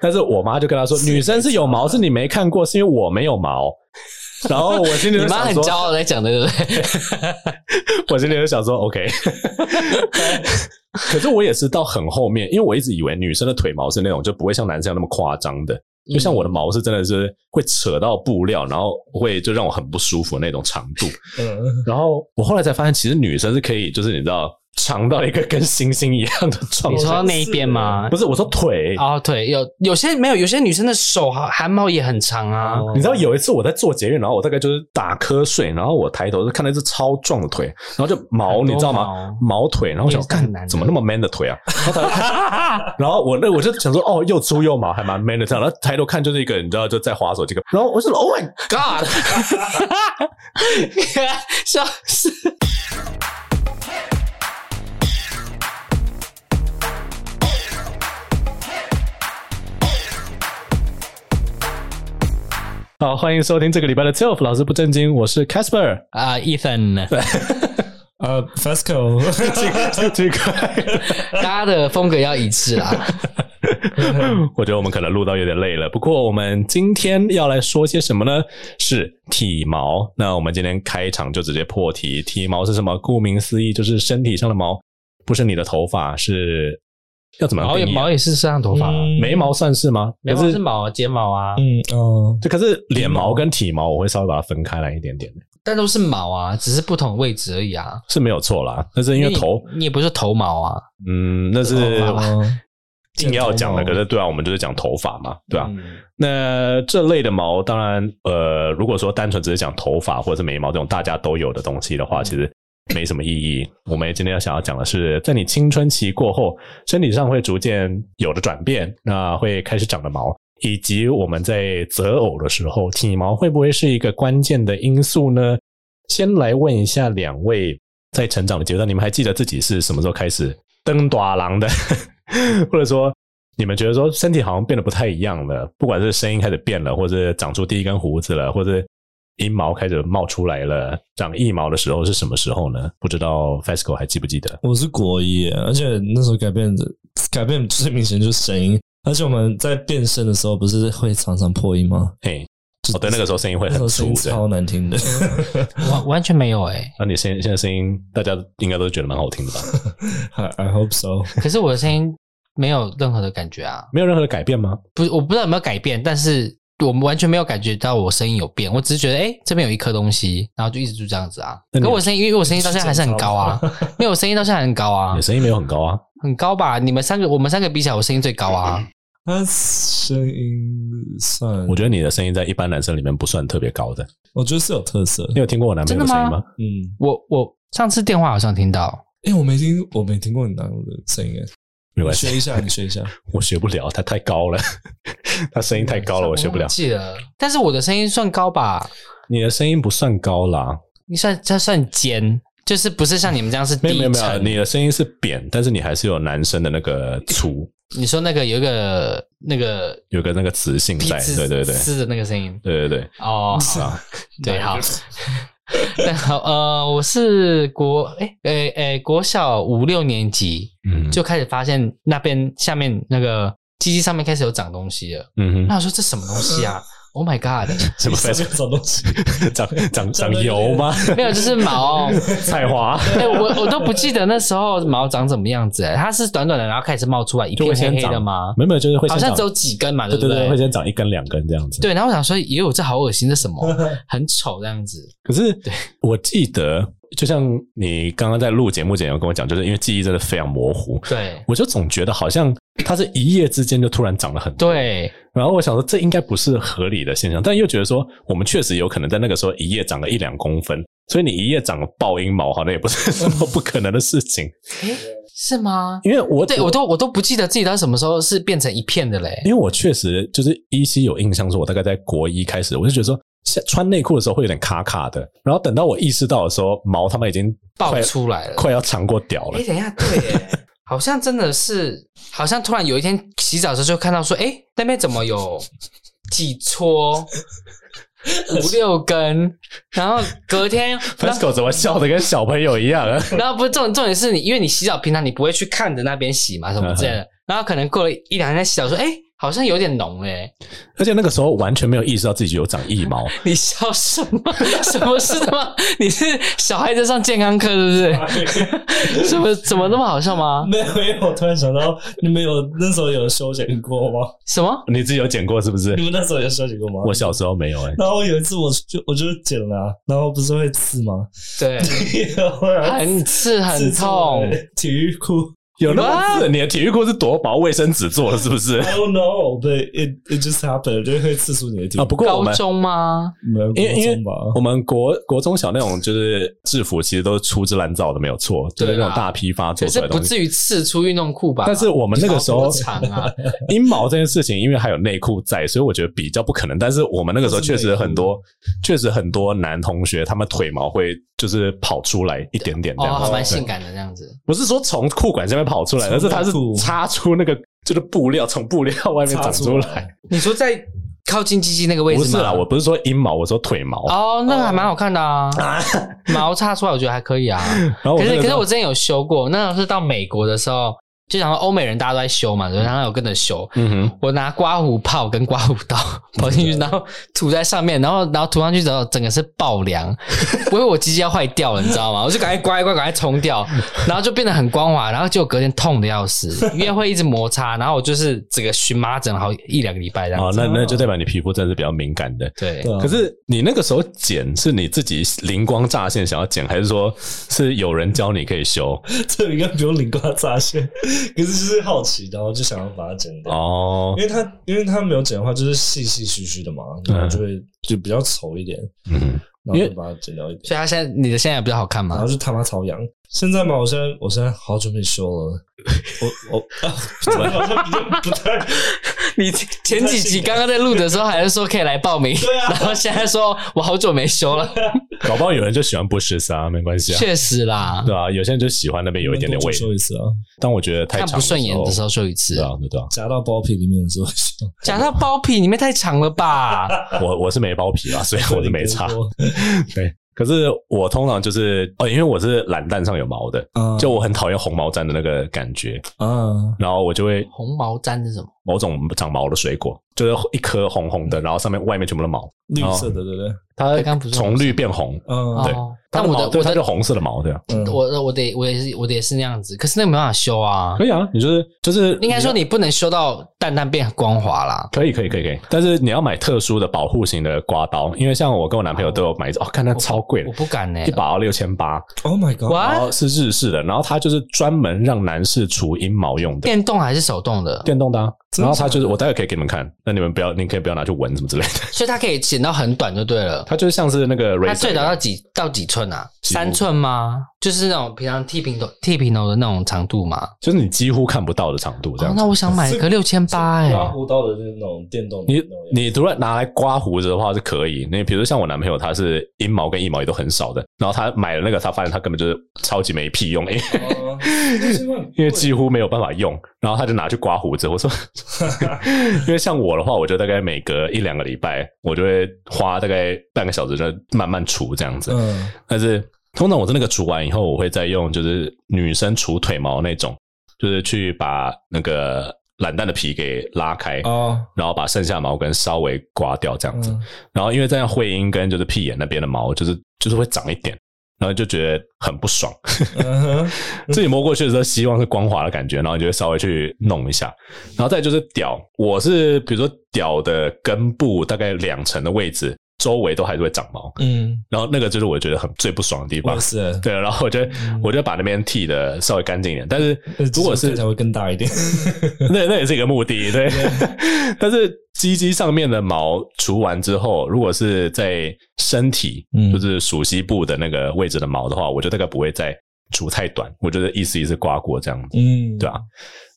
但是我妈就跟他说，女生是有毛，是你没看过，是因为我没有毛。然后我今天你妈很骄傲在讲的，对不对？我今天就想说，OK。可是我也是到很后面，因为我一直以为女生的腿毛是那种就不会像男生那么夸张的，就像我的毛是真的是会扯到布料，然后会就让我很不舒服的那种长度。嗯，然后我后来才发现，其实女生是可以，就是你知道。长到一个跟星星一样的状态。你说到那一边吗？不是，我说腿。哦，腿有有些没有，有些女生的手汗毛也很长啊。你知道有一次我在做捷运，然后我大概就是打瞌睡，然后我抬头就看到一只超壮的腿，然后就毛，你知道吗？毛腿，然后我想看怎么那么 man 的腿啊？然后我那我就想说，哦，又粗又毛，还蛮 man 的这样。然后抬头看就是一个，你知道就在滑手机个。然后我说，Oh my God！笑死。好，欢迎收听这个礼拜的 Telf 老师不正经，我是 Casper 啊、uh,，Ethan，呃、个，大家的风格要一致啦。我觉得我们可能录到有点累了，不过我们今天要来说些什么呢？是体毛。那我们今天开场就直接破题，体毛是什么？顾名思义，就是身体上的毛，不是你的头发，是。要怎么样？毛也毛也是摄像头发、啊嗯，眉毛算是吗？眉毛是毛，睫毛啊。嗯哦，就可是脸毛跟体毛，我会稍微把它分开来一点点。但都是毛啊，只是不同位置而已啊。是没有错啦，但是因为头你，你也不是头毛啊。嗯，那是硬要讲的。可是对啊，我们就是讲头发嘛，对吧、啊嗯？那这类的毛，当然，呃，如果说单纯只是讲头发或者是眉毛这种大家都有的东西的话，其实。没什么意义。我们今天要想要讲的是，在你青春期过后，身体上会逐渐有的转变，那会开始长的毛，以及我们在择偶的时候，体毛会不会是一个关键的因素呢？先来问一下两位，在成长的阶段，你们还记得自己是什么时候开始登大人的，或者说你们觉得说身体好像变得不太一样了，不管是声音开始变了，或者长出第一根胡子了，或者。阴毛开始冒出来了，长腋毛的时候是什么时候呢？不知道 Fasco 还记不记得？我是国一，而且那时候改变的改变最明显就是声音，而且我们在变声的时候不是会常常破音吗？嘿，哦，对，那个时候声音会很粗，超难听的，完完全没有哎。那你现现在声音，大家应该都觉得蛮好听的吧？I I hope so。可是我的声音没有任何的感觉啊，没有任何的改变吗？不是，我不知道有没有改变，但是。我们完全没有感觉到我声音有变，我只是觉得，哎，这边有一颗东西，然后就一直就这样子啊。可我声音，因为我声音到现在还是很高啊，因为我声音到现在很高啊。你声音没有很高啊？很高吧？你们三个，我们三个比起来，我声音最高啊。那声音算，我觉得你的声音在一般男生里面不算特别高的。我觉得是有特色。你有听过我男朋友的声音吗？嗯，我我上次电话好像听到，哎，我没听，我没听过你男朋友的声音。没关系，学一下，你学一下。我学不了，他太高了，他声音太高了，我学不了。记得，但是我的声音算高吧？你的声音不算高啦，你算这算尖，就是不是像你们这样是低沉。没有没有，你的声音是扁，但是你还是有男生的那个粗。你说那个有一个那个有个那个磁性在，对对对，嘶的那个声音，对对对。哦，好，对好。但好，呃，我是国，诶诶诶，国小五六年级，嗯，就开始发现那边下面那个鸡鸡上面开始有长东西了，嗯哼，那我说这什么东西啊？Oh my god！什么长东西？长 长长油吗？没有，就是毛菜花。哎，我我都不记得那时候毛长怎么样子。它是短短的，然后开始冒出来一片黑黑的吗？没有，就是会好像只有几根嘛，对不对？对会先长一根两根这样子。对，然后我想说，也有这好恶心，这什么？很丑这样子。可是，对，我记得。就像你刚刚在录节目前有跟我讲，就是因为记忆真的非常模糊，对，我就总觉得好像它是一夜之间就突然长了很多，对。然后我想说，这应该不是合理的现象，但又觉得说，我们确实有可能在那个时候一夜长了一两公分，所以你一夜长了爆阴毛，好像也不是什么不可能的事情。诶是吗？因为我对我都我都不记得自己到什么时候是变成一片的嘞。因为我确实就是依稀有印象，说我大概在国一开始，我就觉得说。穿内裤的时候会有点卡卡的，然后等到我意识到的时候，毛他妈已经爆出来了，快要长过屌了。哎，等一下，对耶，好像真的是，好像突然有一天洗澡的时候就看到说，哎，那边怎么有几撮 五六根？然后隔天，Fasco 怎么笑的跟小朋友一样啊？然后不是重点，重点是你，因为你洗澡平常你不会去看着那边洗嘛，什么之类的。然后可能过了一两天洗澡说，哎。好像有点浓诶，而且那个时候完全没有意识到自己有长腋毛。你笑什么？什么事吗？你是小孩子上健康课是不是？怎么怎么那么好笑吗？没有，没有。我突然想到，你们有那时候有修剪过吗？什么？你自己有剪过是不是？你们那时候有修剪过吗？我小时候没有诶。然后有一次，我就我就剪了，然后不是会刺吗？对，很刺很痛。体育裤。有那么刺？你的体育裤是多薄卫生纸做的，是不是？I don't know, but it it just happened，就会刺出你的体育。啊，不过我们高中吗？没有，因为因为我们国国中小那种就是制服，其实都是粗制滥造的，没有错，就是那种大批发做出来的是不至于刺出运动裤吧？但是我们那个时候长啊，阴毛这件事情，因为还有内裤在，所以我觉得比较不可能。但是我们那个时候确实很多，确实很多男同学他们腿毛会就是跑出来一点点这样子，哦，蛮性感的这样子。不是说从裤管下面跑出来，而是它。是插出那个就是布料，从布料外面长出来。你说在靠近鸡鸡那个位置吗？不是啦，我不是说阴毛，我说腿毛。哦，那个还蛮好看的啊，毛插出来我觉得还可以啊。可是可是我之前有修过，那是到美国的时候。就想说欧美人大家都在修嘛，然后有跟着修。嗯哼，我拿刮胡泡跟刮胡刀 跑进去，然后涂在上面，然后然后涂上去之后，整个是爆凉，不会我机器要坏掉了，你知道吗？我就赶快刮一刮，赶快冲掉，然后就变得很光滑，然后就隔天痛的要死，因为会一直摩擦，然后我就是整个荨麻疹好一两个礼拜这样子。哦，那那就代表你皮肤真的是比较敏感的。对，可是你那个时候剪是你自己灵光乍现想要剪，还是说是有人教你可以修？这应该不用灵光乍现。可是就是好奇，然后就想要把它剪掉哦，因为它因为它没有剪的话，就是细细须须的嘛，然后就会就比较丑一点，嗯，然后就把它剪掉一点。所以它现在你的现在比较好看嘛？然后就他妈朝阳。现在嘛，我现在我现在好久没修了，我我 好像比较不太。你前几集刚刚在录的时候还是说可以来报名，对啊，然后现在说我好久没修了，搞不好有人就喜欢不十三，没关系啊，确实啦，对啊，有些人就喜欢那边有一点点味，修一次啊，当我觉得太长不顺眼的时候修一次，对啊，对啊，夹到包皮里面的时候修，夹到包皮里面太长了吧？我我是没包皮啊，所以我就没差，对。可是我通常就是哦，因为我是懒蛋上有毛的，就我很讨厌红毛毡的那个感觉，嗯，然后我就会红毛毡是什么？某种长毛的水果，就是一颗红红的，然后上面外面全部都毛，绿色的，对不对？它从绿变红，嗯，对。但我的对它就红色的毛，对啊。我我得我也是我得是那样子，可是那个没办法修啊。可以啊，你就是就是应该说你不能修到蛋蛋变光滑啦。可以可以可以可以，但是你要买特殊的保护型的刮刀，因为像我跟我男朋友都有买一支，哦，看它超贵的，我不敢呢，一把要六千八。Oh my god！然后是日式的，然后它就是专门让男士除阴毛用的。电动还是手动的？电动的。然后他就是，我待会可以给你们看，那你们不要，你可以不要拿去闻什么之类的。所以它可以剪到很短就对了。它就是像是那个，它最短到几到几寸啊？三寸吗？就是那种平常剃平头剃平头的那种长度嘛？就是你几乎看不到的长度这样。那我想买个六千八哎。刮胡刀的那种电动，你你如果拿来刮胡子的话是可以。你比如像我男朋友，他是阴毛跟腋毛也都很少的，然后他买了那个，他发现他根本就是超级没屁用，因为 因为几乎没有办法用，然后他就拿去刮胡子。我说。因为像我的话，我就大概每隔一两个礼拜，我就会花大概半个小时，就慢慢除这样子。嗯，但是通常我是那个除完以后，我会再用就是女生除腿毛那种，就是去把那个懒蛋的皮给拉开，哦，然后把剩下毛根稍微刮掉这样子。嗯，然后因为这样会阴跟就是屁眼那边的毛，就是就是会长一点。然后就觉得很不爽，自己摸过去的时候，希望是光滑的感觉，然后你就会稍微去弄一下，然后再就是屌，我是比如说屌的根部大概两层的位置。周围都还是会长毛，嗯，然后那个就是我觉得很最不爽的地方，是，对，然后我就我就把那边剃的稍微干净一点，但是如果是才会更大一点，那那也是一个目的，对，但是鸡鸡上面的毛除完之后，如果是在身体，就是属西部的那个位置的毛的话，我就大概不会再除太短，我觉得意思意思刮过这样子，嗯，对吧？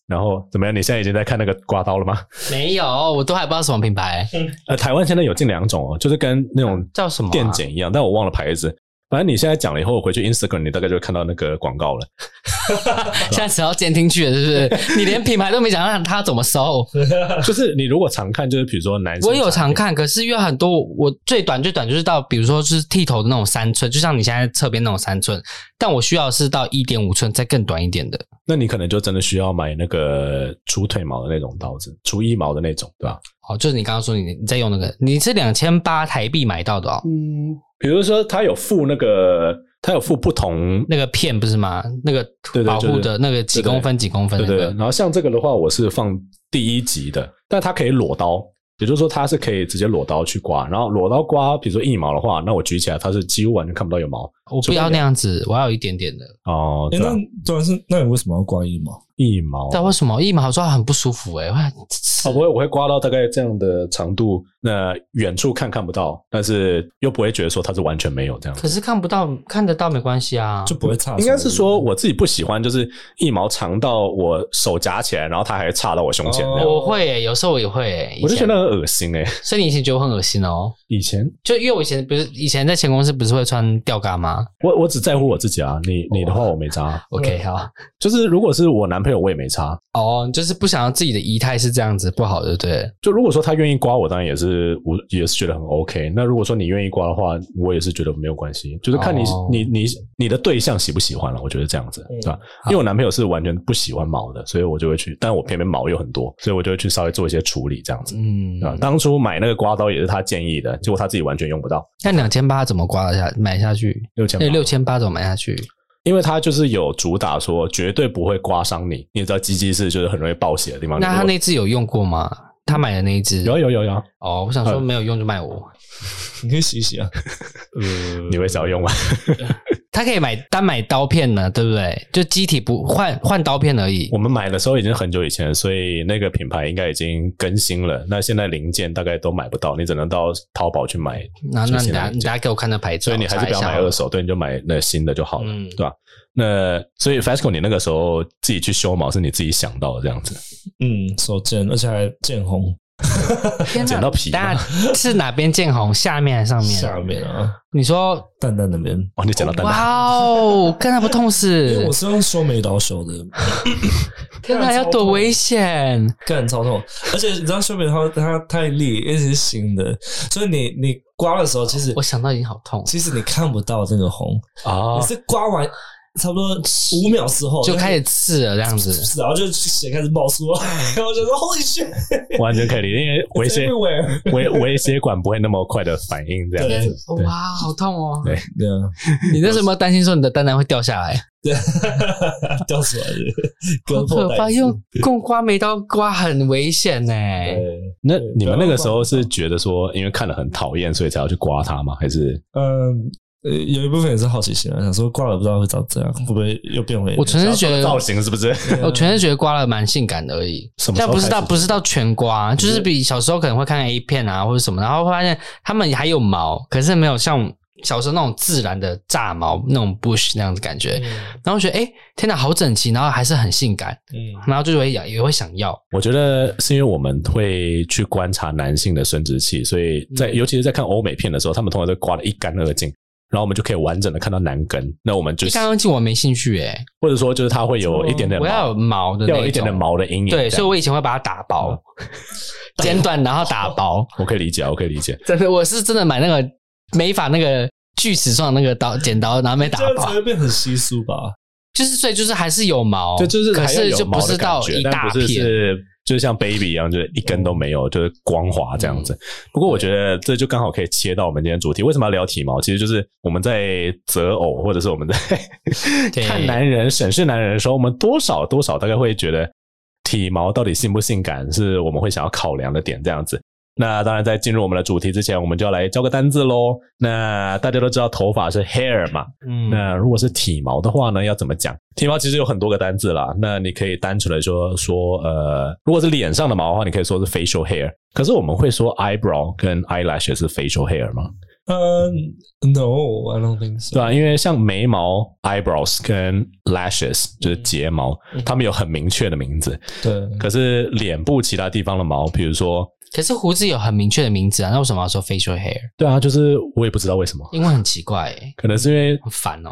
然后怎么样？你现在已经在看那个刮刀了吗？没有，我都还不知道什么品牌。呃，台湾现在有近两种哦，就是跟那种叫什么电剪一样，但我忘了牌子。反正你现在讲了以后，我回去 Instagram，你大概就会看到那个广告了。现在只要监听去了，是不是？你连品牌都没讲，让他怎么搜？就是你如果常看，就是比如说男生，我有常看，可是因为很多，我最短最短就是到，比如说就是剃头的那种三寸，就像你现在侧边那种三寸，但我需要的是到一点五寸，再更短一点的。那你可能就真的需要买那个除腿毛的那种刀子，除腋毛的那种，对吧？哦，就是你刚刚说你你在用那个，你是两千八台币买到的哦。嗯，比如说它有附那个。它有附不同那个片不是吗？那个保护的那个几公分几公分，对对。然后像这个的话，我是放第一级的，但它可以裸刀。也就是说，它是可以直接裸刀去刮，然后裸刀刮，比如说腋毛的话，那我举起来，它是几乎完全看不到有毛。我不要那样子，我要有一点点的。哦，欸、那主要是，那你为什么要刮腋毛？腋毛？但为什么腋毛抓很不舒服、欸？哎，我不会，我会刮到大概这样的长度，那远处看看不到，但是又不会觉得说它是完全没有这样。可是看不到，看得到没关系啊，就不会差。应该是说我自己不喜欢，就是腋毛长到我手夹起来，然后它还插到我胸前。我会、欸，有时候我也会、欸，我就觉得很恶心哎、欸。所以你以前觉得我很恶心哦？以前就因为我以前不是以前在前公司不是会穿吊嘎吗？我我只在乎我自己啊，你你的话我没扎。OK，好，就是如果是我男朋友，我也没差。哦，就是不想要自己的仪态是这样子不好的，对。就如果说他愿意刮我，当然也是我也是觉得很 OK。那如果说你愿意刮的话，我也是觉得没有关系。就是看你、哦、你你你的对象喜不喜欢了，我觉得这样子，对吧？因为我男朋友是完全不喜欢毛的，所以我就会去，但我偏偏毛又很多，所以我就会去稍微做一些处理，这样子。嗯啊，当初买那个刮刀也是他建议的，结果他自己完全用不到。那两千八怎么刮得下买下去？六千八，六千八怎么买下去？因为他就是有主打说绝对不会刮伤你，你知道鸡鸡是就是很容易爆血的地方。那他那只有用过吗？他买的那一只有有有有。哦，我想说没有用就卖我，你可以洗一洗啊。呃，你会想要用吗？他可以买单买刀片呢，对不对？就机体不换换刀片而已。我们买的时候已经很久以前了，所以那个品牌应该已经更新了。那现在零件大概都买不到，你只能到淘宝去买。那那你等你等下给我看那牌子，所以你还是不要买二手，对，你就买那新的就好了，嗯、对吧？那所以 Fasco，你那个时候自己去修毛是你自己想到的这样子？嗯，手贱，而且还见红。剪到皮，大家是哪边见红？下面还是上面？下面啊！你说蛋蛋那边？哦，你剪到蛋蛋。哇哦，看他不痛死！因为我是用修眉刀修的。天哪，要多危险！干超痛，而且你知道修眉刀它太裂，而且是新的，所以你你刮的时候，其实我想到已经好痛。其实你看不到这个红啊，你是刮完。差不多五秒之后就开始刺了，这样子，然后就血开始爆出来，然后就说后血，完全可以理解，因为微血微微血管不会那么快的反应，这样子。哇，好痛哦！对对啊，你那时候有没有担心说你的蛋蛋会掉下来？对，掉出来的，好可怕！用用刮眉刀刮很危险呢。那你们那个时候是觉得说，因为看了很讨厌，所以才要去刮它吗？还是嗯？呃，有一部分也是好奇心啊，想说刮了不知道会长这样，会不会又变回？我纯是觉得造型是不是？我纯是觉得刮了蛮性感的而已。但不是到不是到全刮，就是比小时候可能会看 A 片啊或者什么，然后会发现他们还有毛，可是没有像小时候那种自然的炸毛那种 bush 那样子感觉。然后觉得哎，天哪，好整齐，然后还是很性感。嗯，然后就会痒，也会想要。我觉得是因为我们会去观察男性的生殖器，所以在尤其是在看欧美片的时候，他们通常都刮的一干二净。然后我们就可以完整的看到男根，那我们就刚刚进我没兴趣诶，或者说就是它会有一点点毛，我要有毛的，要有一点点毛的阴影。对，所以我以前会把它打薄，剪短然后打薄。我可以理解，我可以理解。真的，我是真的买那个美发那个锯齿状那个刀剪刀，然后没打薄，会变很稀疏吧？就是所以就是还是有毛，就就是可是就不是到一大片。就是像 baby 一样，就是一根都没有，就是光滑这样子。不过我觉得这就刚好可以切到我们今天主题。为什么要聊体毛？其实就是我们在择偶，或者是我们在 看男人、审视男人的时候，我们多少多少大概会觉得体毛到底性不性感，是我们会想要考量的点这样子。那当然，在进入我们的主题之前，我们就要来教个单字喽。那大家都知道头发是 hair 嘛，嗯，那如果是体毛的话呢，要怎么讲？体毛其实有很多个单字啦。那你可以单纯的说说，呃，如果是脸上的毛的话，你可以说是 facial hair。可是我们会说 eyebrow 跟 eyelash 是 facial hair 吗？嗯、uh,，No，I don't think so。对啊，因为像眉毛 （eyebrows） 跟 lashes 就是睫毛，它们有很明确的名字。对，可是脸部其他地方的毛，比如说，可是胡子有很明确的名字啊，那为什么要说 facial hair？对啊，就是我也不知道为什么，因为很奇怪、欸，可能是因为很烦哦。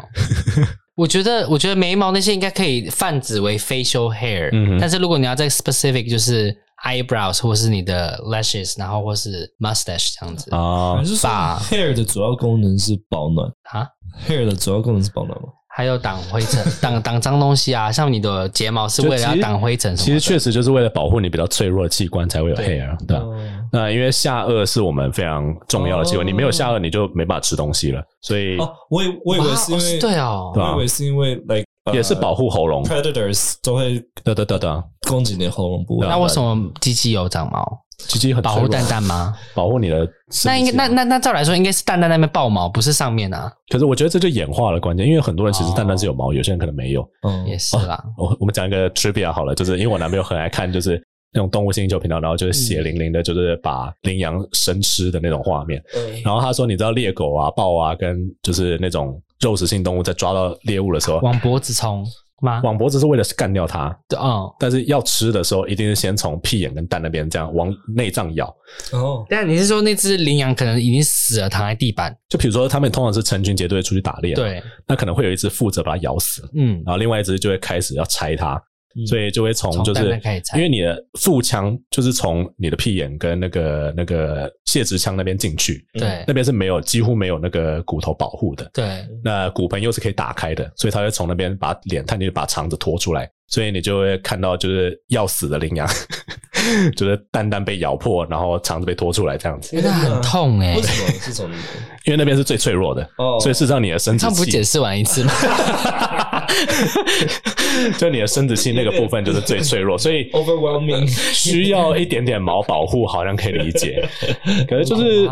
我觉得，我觉得眉毛那些应该可以泛指为 facial hair，嗯，但是如果你要在 specific 就是。Eyebrows 或是你的 lashes，然后或是 mustache 这样子啊，还是说 hair 的主要功能是保暖啊？hair 的主要功能是保暖吗？还有挡灰尘、挡挡脏东西啊，像你的睫毛是为了要挡灰尘。其实确实就是为了保护你比较脆弱的器官才会有 hair，对吧？那因为下颚是我们非常重要的器官，你没有下颚你就没办法吃东西了。所以哦，我以我以为是因为对哦，我以为是因为 like。也是保护喉咙，predators 都会得得得得攻击你的喉咙部位。那为什么鸡鸡有长毛？鸡鸡很保护蛋蛋吗？保护你的？那应该那那那照来说，应该是蛋蛋那边爆毛，不是上面啊。可是我觉得这就演化了关键，因为很多人其实蛋蛋是有毛，有些人可能没有。嗯，也是啦。我我们讲一个 trivia 好了，就是因为我男朋友很爱看，就是那种动物星球频道，然后就是血淋淋的，就是把羚羊生吃的那种画面。然后他说，你知道猎狗啊、豹啊，跟就是那种肉食性动物在抓到猎物的时候，往脖子冲吗。往脖子是为了干掉它，对哦，但是要吃的时候，一定是先从屁眼跟蛋那边这样往内脏咬。哦，但你是说那只羚羊可能已经死了，躺在地板？就比如说他们通常是成群结队出去打猎，对，那可能会有一只负责把它咬死，嗯，然后另外一只就会开始要拆它。所以就会从就是，因为你的腹腔就是从你的屁眼跟那个那个泄殖腔那边进去，对，那边是没有几乎没有那个骨头保护的，对，那骨盆又是可以打开的，所以他会从那边把脸探进去，把肠子拖出来，所以你就会看到就是要死的羚羊，就是蛋蛋被咬破，然后肠子被拖出来这样子，因为很痛哎，为什么是从？因为那边是最脆弱的，哦，所以事实上你的生殖器，他不解释完一次吗？就你的生殖器那个部分就是最脆弱，所以 overwhelming 需要一点点毛保护，好像可以理解。可是就是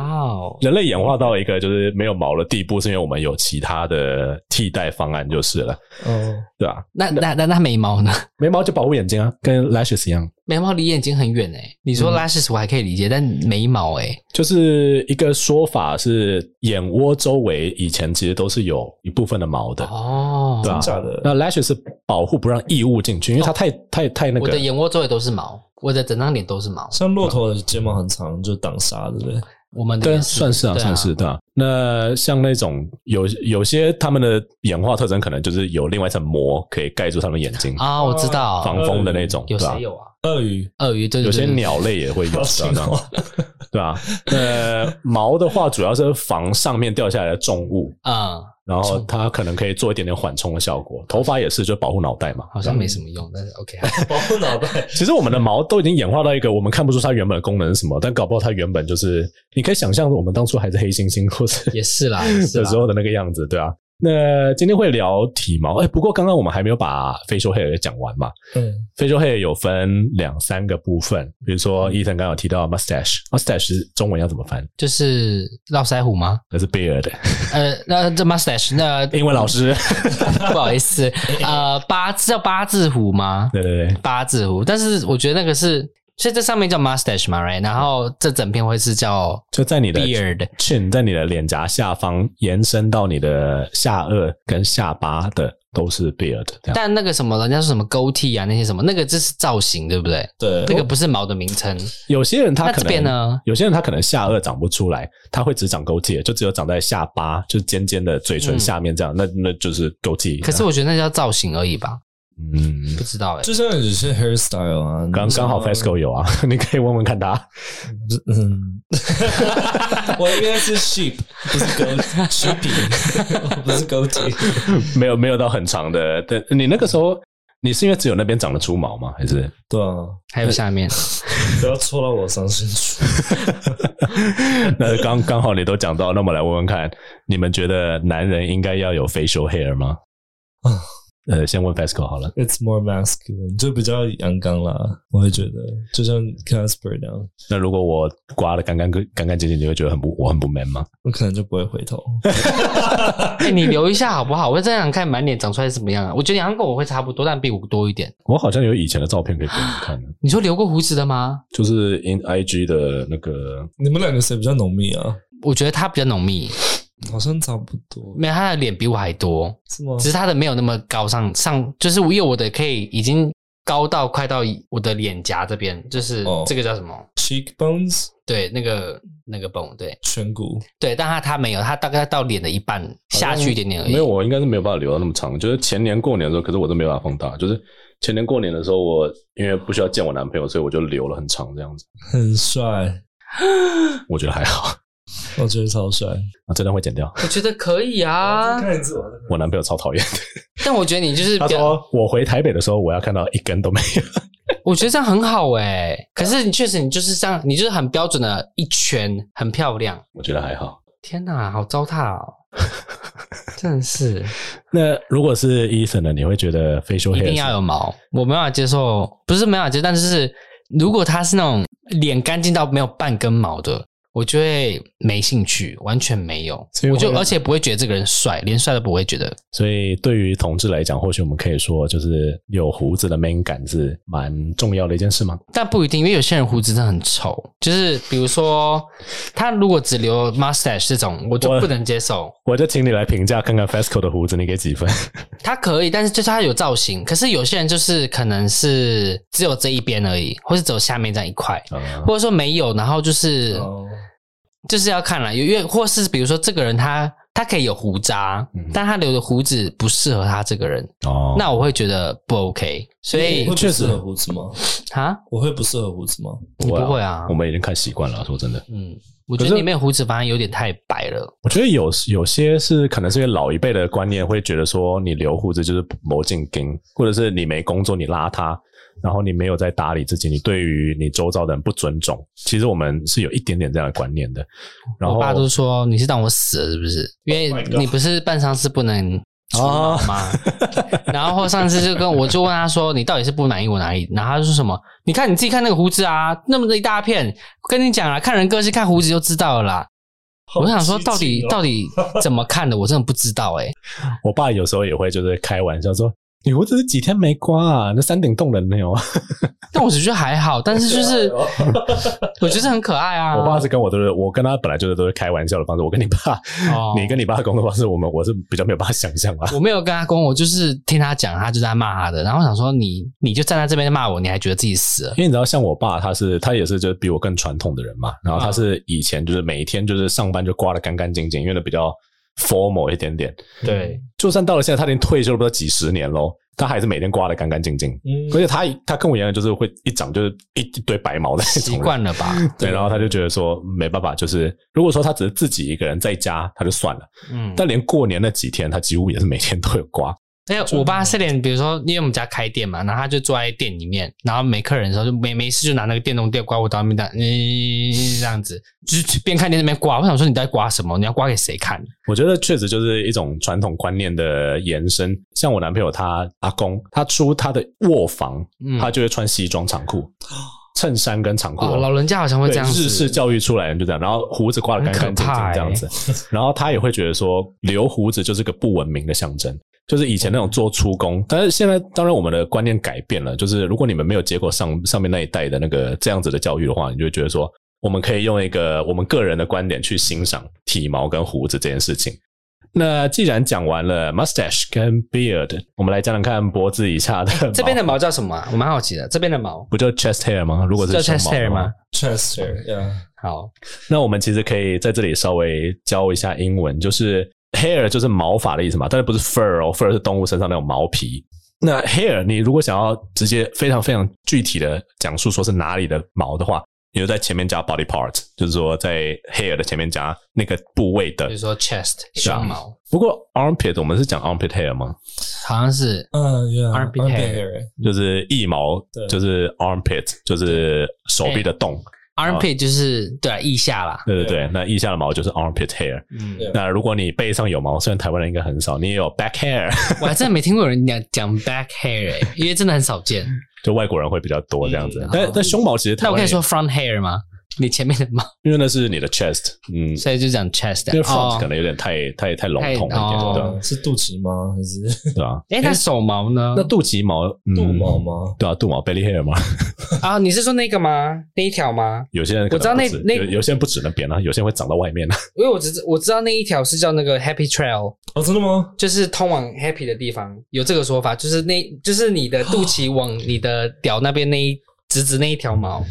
人类演化到一个就是没有毛的地步，是因为我们有其他的替代方案就是了。哦，对吧？那那那那眉毛呢？眉毛就保护眼睛啊，跟 lashes 一样。眉毛离眼睛很远诶，你说 lashes 我还可以理解，但眉毛诶，就是一个说法是眼窝周围以前其实都是有一部分的毛的哦，对吧？真的。那 lashes 是保护不让异物进去，因为它太太太那个。我的眼窝周围都是毛，我的整张脸都是毛。像骆驼的睫毛很长，就挡沙，对不对？我们对，算是啊，算是对啊。那像那种有有些他们的演化特征，可能就是有另外一层膜可以盖住他们眼睛啊，我知道防风的那种，有谁有啊？鳄鱼，鳄鱼，对，有些鸟类也会有，知道吗？对吧，呃，毛的话主要是防上面掉下来的重物啊，然后它可能可以做一点点缓冲的效果。头发也是，就保护脑袋嘛，好像没什么用，但是 OK，保护脑袋。其实我们的毛都已经演化到一个我们看不出它原本的功能是什么，但搞不好它原本就是，你可以想象我们当初还是黑猩猩或者也是啦，有时候的那个样子，对啊。那今天会聊体毛，哎，不过刚刚我们还没有把 facial hair 也讲完嘛。嗯，facial hair 有分两三个部分，比如说 Ethan 刚刚有提到 mustache，mustache 中文要怎么翻？就是络腮胡吗？那是 beard？呃，那这 mustache 那英文老师 不好意思，呃，八字叫八字胡吗？对对对，八字胡，但是我觉得那个是。所以这上面叫 mustache 嘛，right？然后这整片会是叫就在你的 beard chin，在你的脸颊下方延伸到你的下颚跟下巴的都是 beard。但那个什么，人家说什么 goatee 啊，那些什么，那个这是造型，对不对？对，那个不是毛的名称。有些人他可能？有些人他可能下颚长不出来，他会只长 goatee，就只有长在下巴，就尖尖的嘴唇下面这样，嗯、那那就是 goatee。可是我觉得那叫造型而已吧。嗯，不知道哎、欸，就像只是 hairstyle 啊，刚刚好 Fasco 有啊，你可以问问看他。嗯，我应该是 sheep，不是 goat，sheepy，不是 goatee，没有没有到很长的。但你那个时候，你是因为只有那边长得出毛吗？还是？对啊，还有下面，不要戳到我伤心处。那刚刚好你都讲到，那我们来问问看，你们觉得男人应该要有 facial hair 吗？啊。呃，先问 Fasco 好了。It's more masculine，就比较阳刚啦。我会觉得，就像 Casper 那样。那如果我刮得干干干干干净净，你会觉得很不我很不 man 吗？我可能就不会回头。哎、欸，你留一下好不好？我再想看满脸长出来是什么样啊？我觉得你好像跟我会差不多，但比我多一点。我好像有以前的照片可以给你看。你说留过胡子的吗？就是 in IG 的那个。你们两个谁比较浓密啊？我觉得他比较浓密，好像差不多。没有，他的脸比我还多，是吗？只是他的没有那么高上上，就是因为我的可以已经高到快到我的脸颊这边，就是这个叫什么？cheekbones。对，那个那个 bone，对，颧骨。对，但他他没有，他大概到脸的一半下去一点点而已。没有，我应该是没有办法留到那么长。就是前年过年的时候，可是我都没有办法放大。就是前年过年的时候，我因为不需要见我男朋友，所以我就留了很长这样子。很帅，我觉得还好。我觉得超帅啊！这段会剪掉。我觉得可以啊。我男朋友超讨厌的。但我觉得你就是他说我回台北的时候，我要看到一根都没有。我觉得这样很好哎、欸、可是你确实你就是这样，你就是很标准的一圈，很漂亮。我觉得还好。天哪，好糟蹋哦！真的是。那如果是 Eason 呢？你会觉得 facial hair 一定要有毛？我没办法接受，不是没办法接受，但是如果他是那种脸干净到没有半根毛的。我就会没兴趣，完全没有。所以我就而且不会觉得这个人帅，连帅都不会觉得。所以对于同志来讲，或许我们可以说，就是有胡子的 man 感是蛮重要的一件事吗？但不一定，因为有些人胡子真的很丑。就是比如说，他如果只留 mustache 这种，我就不能接受。我，我就请你来评价看看 Fasco 的胡子，你给几分？他可以，但是就是他有造型。可是有些人就是可能是只有这一边而已，或是只有下面这样一块，嗯、或者说没有，然后就是。嗯就是要看了，因为或是比如说这个人他他可以有胡渣，嗯、但他留的胡子不适合他这个人，哦，那我会觉得不 OK。所以确实合胡子吗？啊，我会不适合胡子吗？你不会啊，我们已经看习惯了。说真的，嗯，我觉得你没有胡子反而有点太白了。我觉得有有些是可能是因为老一辈的观念会觉得说你留胡子就是没正经，或者是你没工作你邋遢。然后你没有在打理自己，你对于你周遭的人不尊重。其实我们是有一点点这样的观念的。然后我爸都说你是当我死了是不是？因为你不是办丧事不能除毛吗？然后上次就跟我就问他说，你到底是不满意我哪里？然后他就说什么？你看你自己看那个胡子啊，那么的一大片。跟你讲啊，看人个性看胡子就知道了我想说到底到底怎么看的？我真的不知道哎、欸、我爸有时候也会就是开玩笑说。你胡子是几天没刮啊？那山顶洞人没有？但我只觉得还好，但是就是 我觉得很可爱啊。我爸是跟我都是，我跟他本来就是都是开玩笑的方式。我跟你爸，哦、你跟你爸的沟通方式，我们我是比较没有办法想象啊。我没有跟他沟通，我就是听他讲，他就在骂他的。然后我想说你，你你就站在这边骂我，你还觉得自己死了？因为你知道，像我爸，他是他也是就是比我更传统的人嘛。然后他是以前就是每一天就是上班就刮的干干净净，因为那比较。Formal 一点点，对，就算到了现在，他连退休都不知道几十年喽，他还是每天刮得干干净净。嗯，而且他他跟我一样，就是会一长就是一一堆白毛的那种。习惯了吧？对，然后他就觉得说没办法，就是如果说他只是自己一个人在家，他就算了。嗯，但连过年那几天，他几乎也是每天都有刮。哎，我爸是连，比如说，因为我们家开店嘛，然后他就坐在店里面，然后没客人的时候就没没事就拿那个电动电刮胡刀那边的，嗯，这样子，就是边看店那边刮。我想说你在刮什么？你要刮给谁看？我觉得确实就是一种传统观念的延伸。像我男朋友他阿公，他出他的卧房，嗯、他就会穿西装长裤、衬衫跟长裤、哦。老人家好像会这样子，日式教育出来人就这样，然后胡子刮的干干净净这样子，欸、然后他也会觉得说留胡子就是个不文明的象征。就是以前那种做粗工，但是现在当然我们的观念改变了。就是如果你们没有接过上上面那一代的那个这样子的教育的话，你就觉得说，我们可以用一个我们个人的观点去欣赏体毛跟胡子这件事情。那既然讲完了 mustache 跟 beard，我们来讲讲看脖子以下的。这边的毛叫什么啊？我蛮好奇的。这边的毛不就 chest hair 吗？如果是叫 chest hair 吗？chest hair，yeah。好，那我们其实可以在这里稍微教一下英文，就是。Hair 就是毛发的意思嘛，但是不是 fur 哦，fur 是动物身上那种毛皮。那 hair 你如果想要直接非常非常具体的讲述说是哪里的毛的话，你就在前面加 body part，就是说在 hair 的前面加那个部位的，比如说 chest 胸毛。不过 armpit 我们是讲 armpit hair 吗？好像是，嗯、uh,，armpit hair 就是腋毛，就是 armpit，就是手臂的洞。Armpit 就是对啊，腋下啦。对对对，那腋下的毛就是 armpit hair。嗯，那如果你背上有毛，虽然台湾人应该很少，你也有 back hair。我还真的没听过有人讲讲 back hair，欸，因为真的很少见。就外国人会比较多这样子。但但胸毛其实，那我可以说 front hair 吗？你前面的毛，因为那是你的 chest，嗯，所以就讲 chest，因为 front 可能有点太太太笼统一点，对吧？是肚脐吗？还是对啊？哎，那手毛呢？那肚脐毛，肚毛吗？对啊，肚毛 belly hair 吗？啊，你是说那个吗？那一条吗？有些人我知道那那有些人不止那边啊，有些人会长到外面啊。因为我只我知道那一条是叫那个 happy trail，哦，真的吗？就是通往 happy 的地方，有这个说法，就是那就是你的肚脐往你的屌那边那一直直那一条毛。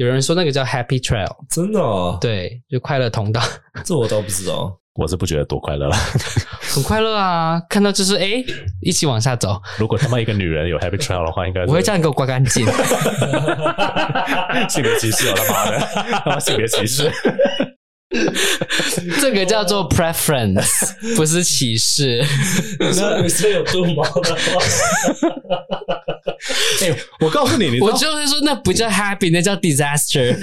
有人说那个叫 Happy Trail，真的哦？对，就快乐通道。这我倒不知道，我是不觉得多快乐了，很快乐啊！看到就是哎，一起往下走。如果他妈一个女人有 Happy Trail 的话，应该我会叫你给我刮干净。性别歧视哦，他妈的，他妈性别歧视。这个叫做 preference，不是歧视。那女生有肚毛的话。哎、欸，我告诉你，你我就是说，那不叫 happy，那叫 disaster。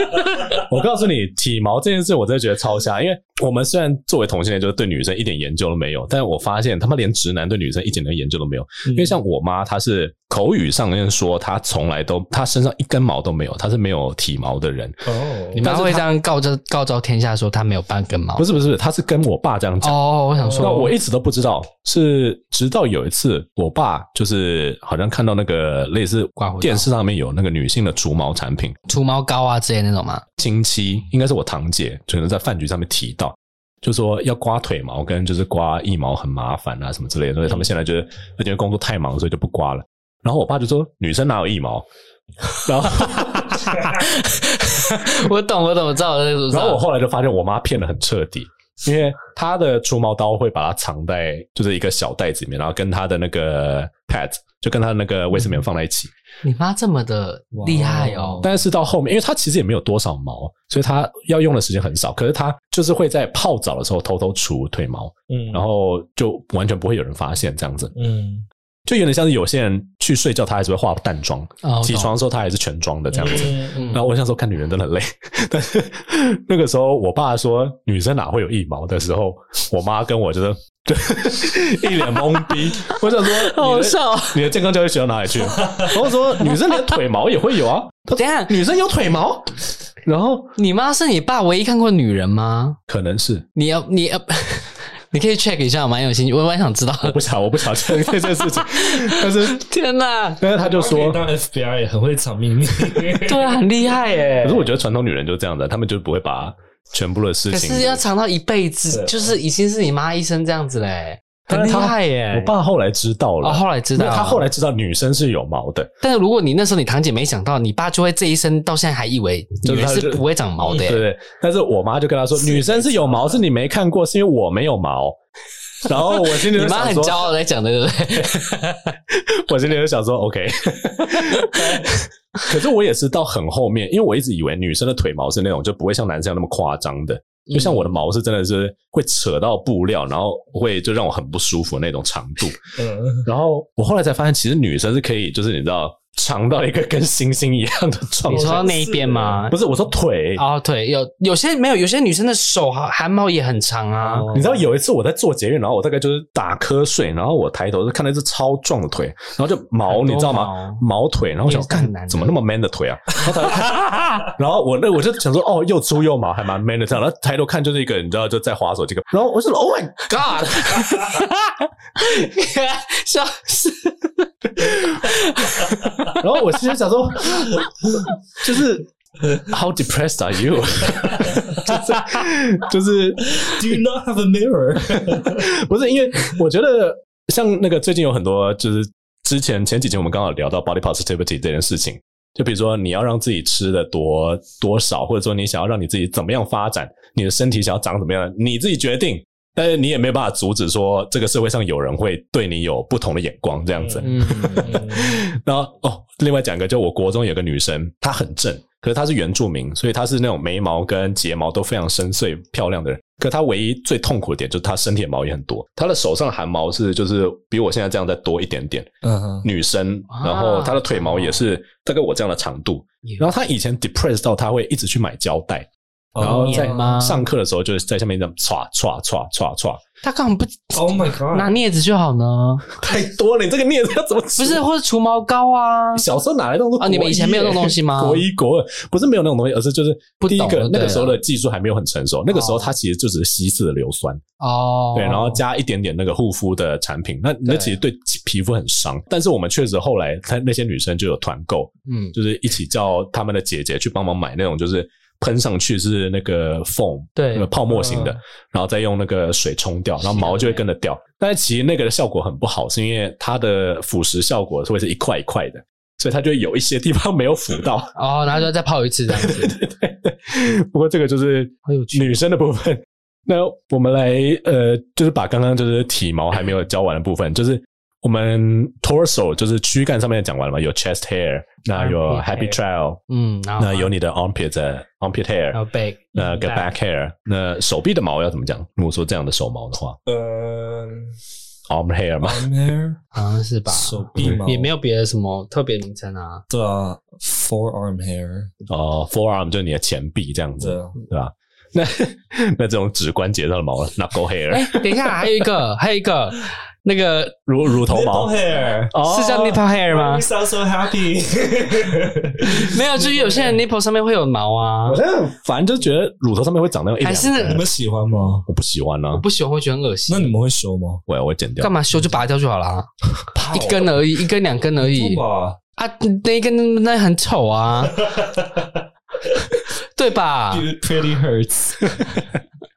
我告诉你，体毛这件事，我真的觉得超瞎。因为我们虽然作为同性恋，就是对女生一点研究都没有，但是我发现他们连直男对女生一点的研究都没有。因为像我妈，她是口语上面说，她从来都她身上一根毛都没有，她是没有体毛的人。哦，你妈会这样告着告昭天下说他没有半根毛？不是不是，他是跟我爸这样讲。哦，我想说，那我一直都不知道，是直到有一次，我爸就是好像看到那个类似电视上面有那个女性的除毛产品，除毛膏啊之类那种吗？亲戚应该是我堂姐，可能在饭局上面提到，就说要刮腿毛跟就是刮腋毛很麻烦啊什么之类的，所以他们现在就是因为工作太忙，所以就不刮了。然后我爸就说女生哪有腋毛？然后 我懂我懂我知道我在说。然后我后来就发现我妈骗得很彻底。因为她的除毛刀会把它藏在就是一个小袋子里面，然后跟她的那个 pad 就跟她的那个卫生棉放在一起。你妈这么的厉害哦！但是到后面，因为她其实也没有多少毛，所以她要用的时间很少。可是她就是会在泡澡的时候偷偷除腿毛，嗯，然后就完全不会有人发现这样子，嗯。就有点像是有些人去睡觉，他还是会化淡妆；哦、起床的时候，他还是全妆的这样子。然后我想说，看女人真的很累。但是那个时候，我爸说女生哪会有腋毛的时候，我妈跟我就是对 一脸懵逼。我想说，好笑，你的健康教育学到哪里去？然后说女生连腿毛也会有啊？等下，女生有腿毛？然后你妈是你爸唯一看过女人吗？可能是。你要你要。你可以 check 一下，蛮有兴趣，我蛮想知道。我不想，我不想这这件事情。但是天哪！但是他就说，当 FBI 也很会藏秘密，对啊，很厉害耶。可是我觉得传统女人就是这样的，她们就不会把全部的事情。可是要藏到一辈子，就是已经是你妈一生这样子嘞。很厉害耶！我爸后来知道了，哦，后来知道，他后来知道女生是有毛的。但是如果你那时候你堂姐没想到，你爸就会这一生到现在还以为女人是不会长毛的。对对。但是我妈就跟他说，女生是有毛，是你没看过，是因为我没有毛。然后我心里就说，你妈很骄傲在讲的，对不对？我心里就想说，OK。可是我也是到很后面，因为我一直以为女生的腿毛是那种就不会像男生那么夸张的。就像我的毛是真的是会扯到布料，然后会就让我很不舒服那种长度。嗯，然后我后来才发现，其实女生是可以，就是你知道。长到一个跟星星一样的状态。你说到那一边吗？不是，我说腿。哦，腿有有些没有，有些女生的手汗毛也很长啊。你知道有一次我在做捷运，然后我大概就是打瞌睡，然后我抬头就看到一只超壮的腿，然后就毛，你知道吗？毛腿，然后我想看怎么那么 man 的腿啊？然后我那我就想说，哦，又粗又毛，还蛮 man 的这样。然后抬头看就是一个，你知道就在滑手这个。然后我就说，Oh my God！笑死。然后我其实想说，就是 How depressed are you？就是就是 Do you not have a mirror？不是，因为我觉得像那个最近有很多，就是之前前几集我们刚好聊到 body positivity 这件事情，就比如说你要让自己吃的多多少，或者说你想要让你自己怎么样发展，你的身体想要长怎么样，你自己决定。但是你也没有办法阻止说这个社会上有人会对你有不同的眼光这样子。嗯，然后哦，另外讲一个，就我国中有个女生，她很正，可是她是原住民，所以她是那种眉毛跟睫毛都非常深邃漂亮的人。可她唯一最痛苦的点就是她身体的毛也很多，她的手上汗毛是就是比我现在这样再多一点点。女生，然后她的腿毛也是大概我这样的长度。然后她以前 depressed 到她会一直去买胶带。然后在上课的时候就是在下面这样唰唰唰唰唰。他干嘛不？Oh my god！拿镊子就好呢？太多了，你这个镊子要怎么？不是，或者除毛膏啊？小时候哪来那种东西？啊，你们以前没有那种东西吗？国一、国二不是没有那种东西，而是就是第一个那个时候的技术还没有很成熟。那个时候它其实就只是稀释的硫酸哦，对，然后加一点点那个护肤的产品。那那其实对皮肤很伤。但是我们确实后来，他那些女生就有团购，嗯，就是一起叫他们的姐姐去帮忙买那种，就是。喷上去是那个 foam，对，那个泡沫型的，然后再用那个水冲掉，然后毛就会跟着掉。但是其实那个的效果很不好，是因为它的腐蚀效果是会是一块一块的，所以它就会有一些地方没有腐到。哦，然后就再泡一次这样子。对对对。不过这个就是女生的部分。那我们来呃，就是把刚刚就是体毛还没有教完的部分，就是。我们 torso 就是躯干上面讲完了嘛？有 chest hair，那有 happy trail，嗯，那有你的 armpit armpit hair，然后 back，那个 back hair，那手臂的毛要怎么讲？如果说这样的手毛的话，呃，arm hair 吗，arm hair 好像是吧？手臂毛也没有别的什么特别名称啊。对啊，forearm hair，哦，forearm 就是你的前臂这样子，对吧？那那这种指关节上的毛，knuckle hair。哎，等一下，还有一个，还有一个。那个乳乳头毛，hair，是叫 nipple hair 吗？You sound so happy。没有，就是有些人 nipple 上面会有毛啊。我现在反正就觉得乳头上面会长那种。还是你们喜欢吗？我不喜欢呢。我不喜欢，会觉得很恶心。那你们会修吗？我要我会剪掉。干嘛修？就拔掉就好了。一根而已，一根两根而已。啊，那一根那很丑啊，对吧？Pretty hurts。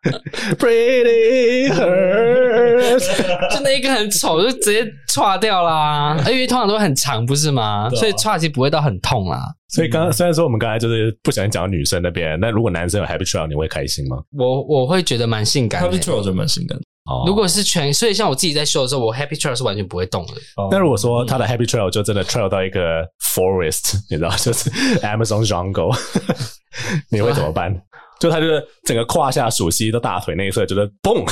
Pretty hurts，就那一个很丑，就直接歘掉啦。因为通常都很长，不是吗？啊、所以歘其实不会到很痛啦。所以刚刚虽然说我们刚才就是不小心讲到女生那边，那如果男生有 happy trail，你会开心吗？我我会觉得蛮性感的，happy trail 就蛮性感的。哦，如果是全，所以像我自己在修的时候，我 happy trail 是完全不会动的。但如果说他的 happy trail 就真的 trail 到一个 forest，你知道，就是 Amazon jungle，你会怎么办？就他就是整个胯下、鼠膝到大腿那一侧，就是嘣、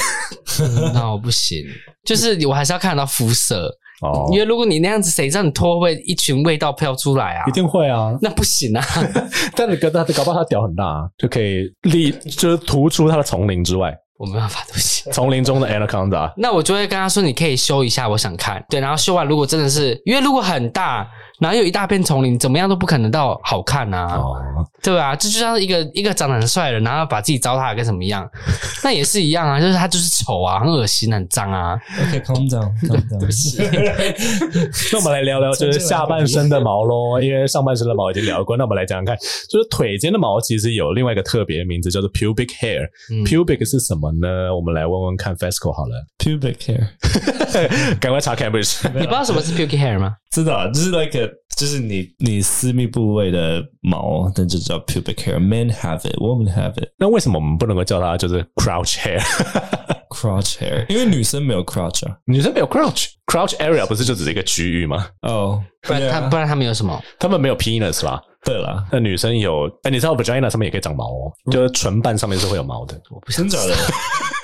嗯。那我不行，就是我还是要看得到肤色哦。因为如果你那样子，谁知道你脱会一群味道飘出来啊？一定会啊，那不行啊。但你搞他搞不好他屌很大，啊，就可以立就是突出他的丛林之外。我没办法，对不起。丛林中的 anaconda，那我就会跟他说：“你可以修一下，我想看。”对，然后修完，如果真的是因为如果很大，然后有一大片丛林，怎么样都不可能到好看呐、啊，哦、对吧？这就像一个一个长得很帅的人，然后把自己糟蹋跟什么样，那也是一样啊，就是他就是丑啊，很恶心，很脏啊。OK，calm down，calm down。不是。那我们来聊聊就是下半身的毛咯，因为上半身的毛已经聊过，那我们来讲讲看，就是腿间的毛其实有另外一个特别的名字，叫做 pubic hair。嗯、pubic 是什么呢？我们来问问看，Fesco 好了，pubic hair，赶快查 Cambridge。你不知道什么是 pubic hair 吗？知道，就是 like a, 就是你你私密部位的毛，那就叫 pubic hair。Men have it, women have it。那为什么我们不能够叫它就是 crouch hair？crouch hair，因为女生没有 crouch 啊，女生没有 crouch，crouch area 不是就只是一个区域吗？哦，oh, 不然他不然他们有什么？他们没有 penis 吧？对了，那女生有，哎，你知道 vagina 上面也可以长毛哦，就是唇瓣上面是会有毛的。我不真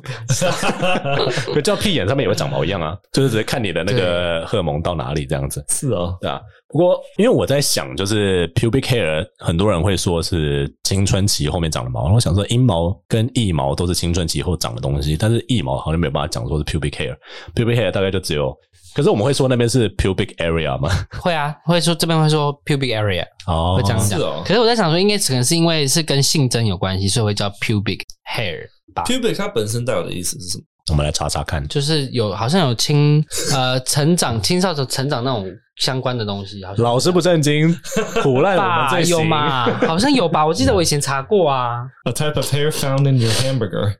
假的。可叫屁眼上面也会长毛一样啊，就是只是看你的那个荷尔蒙到哪里这样子。是哦，对啊。不过因为我在想，就是 pubic hair，很多人会说是青春期后面长的毛。然后我想说，阴毛跟腋毛都是青春期后长的东西，但是腋毛好像没有办法讲说是 pubic hair。pubic hair 大概就只有，可是我们会说那边是 pubic area 吗？会啊，会说这边会说 pubic area 哦，会这样讲。是哦。可是我在想说，应该可能是因为是跟性征有关系，所以会叫 pubic hair。pubic 它本身带有的意思是什么？我们来查查看，就是有好像有青呃成长青少年成长那种相关的东西。老师不正经，唬烂我们有吗？好像有吧？我记得我以前查过啊。A type of hair found in your hamburger。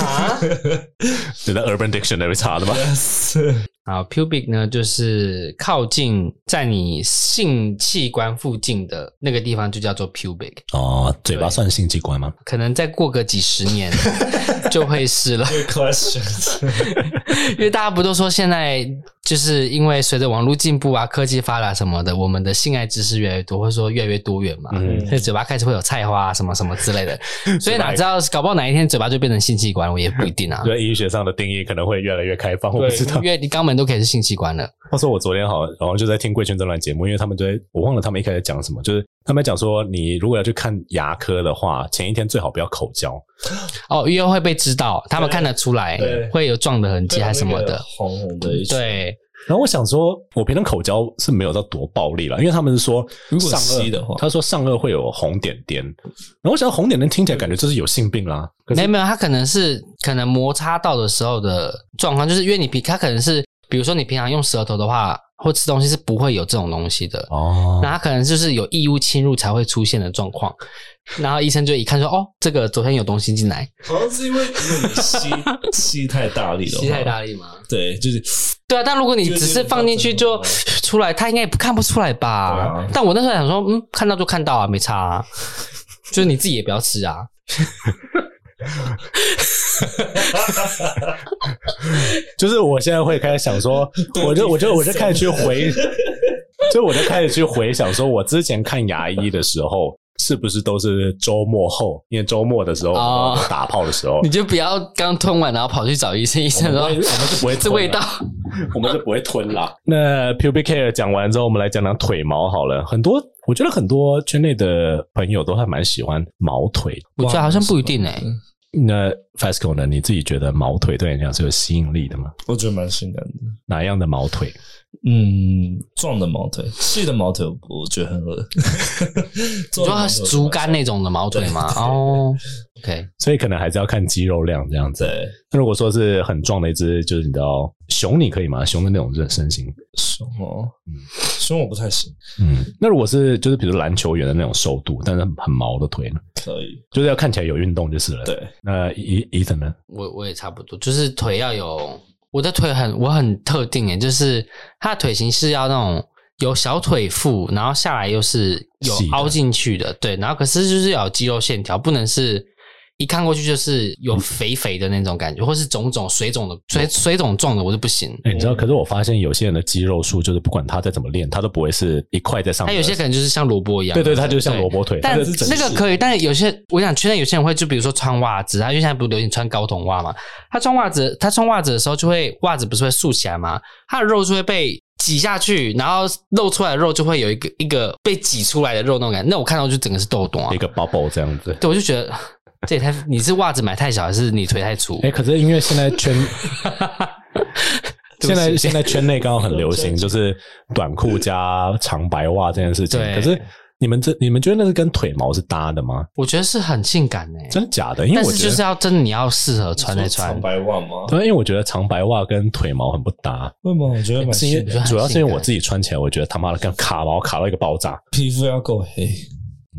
啊？你在 Urban Dictionary 查的吗？Yes。好，pubic 呢，就是靠近在你性器官附近的那个地方，就叫做 pubic。哦，嘴巴算性器官吗？可能再过个几十年就会是了。Good question。因为大家不都说现在就是因为随着网络进步啊、科技发达什么的，我们的性爱知识越来越多，或者说越来越多元嘛，嗯、所以嘴巴开始会有菜花啊什么什么之类的。所以哪知道搞不好哪一天嘴巴就变成性器官，我也不一定啊。对医学上的定义可能会越来越开放，我不知道。因为你肛门都可以是性器官了。话说我昨天好，然后就在听贵圈这段节目，因为他们就在我忘了他们一开始讲什么，就是他们讲说，你如果要去看牙科的话，前一天最好不要口交。哦，因为会被知道，他们看得出来，会有撞的痕迹还是什么的，红红的一。对。然后我想说，我平常口交是没有到多暴力了，因为他们是说，如果吸的话，他说上颚会有红点点。然后我想红点点听起来感觉就是有性病啦。没有没有，他可能是可能摩擦到的时候的状况，就是因为你平他可能是，比如说你平常用舌头的话，或吃东西是不会有这种东西的哦。那他可能就是有异物侵入才会出现的状况。然后医生就一看说：“哦，这个昨天有东西进来，好像是因为因为你吸 吸太大力了，吸太大力吗？对，就是对啊。但如果你只是放进去就出来，他应该也不看不出来吧？啊、但我那时候想说，嗯，看到就看到啊，没差啊。就是你自己也不要吃啊。就是我现在会开始想说，我就我就我就开始去回，就我就开始去回想说，我之前看牙医的时候。”是不是都是周末后？因为周末的时候，哦、打炮的时候，你就不要刚吞完，然后跑去找医生。医生说：“我们是不会这味道，我们是不会吞啦。”那 pubic hair 讲完之后，我们来讲讲腿毛好了。很多，我觉得很多圈内的朋友都还蛮喜欢毛腿。我觉得好像不一定诶、欸。那 Fasco 呢？你自己觉得毛腿对你来讲是有吸引力的吗？我觉得蛮性感的。哪样的毛腿？嗯，壮的毛腿，细的毛腿，我觉得很恶。主要它是竹竿那种的毛腿嘛？哦，OK，所以可能还是要看肌肉量这样子。那如果说是很壮的一只，就是你知道熊，你可以吗？熊的那种身身形，熊哦，嗯，熊我不太行。嗯，那如果是就是比如篮球员的那种瘦度，但是很毛的腿呢？可以，就是要看起来有运动就是了。对，那 Ethan 呢？我我也差不多，就是腿要有。我的腿很，我很特定诶，就是它的腿型是要那种有小腿腹，然后下来又是有凹进去的，的对，然后可是就是要有肌肉线条，不能是。一看过去就是有肥肥的那种感觉，或是肿肿水肿的水水肿状的，我就不行。你知道？可是我发现有些人的肌肉数就是不管他再怎么练，他都不会是一块在上面。他有些可能就是像萝卜一样。对对，他就像萝卜腿。但那个可以，但是有些我想，确认有些人会就比如说穿袜子，他因为现在不是流行穿高筒袜嘛？他穿袜子，他穿袜子的时候就会袜子不是会竖起来吗？他的肉就会被挤下去，然后露出来的肉就会有一个一个被挤出来的肉那种感觉。那我看到就整个是痘痘啊，一个 bubble 这样子。对，我就觉得。这也太，你是袜子买太小，还是你腿太粗？哎、欸，可是因为现在圈，现在现在圈内刚好很流行，就是短裤加长白袜这件事情。可是你们这，你们觉得那是跟腿毛是搭的吗？我觉得是很性感诶、欸，真的假的？因为我觉得就是要真的你要适合穿来穿长白袜吗？对，因为我觉得长白袜跟腿毛很不搭。为什么？我觉得是因为主要是因为我自己穿起来，我觉得他妈的跟卡毛卡到一个爆炸，皮肤要够黑。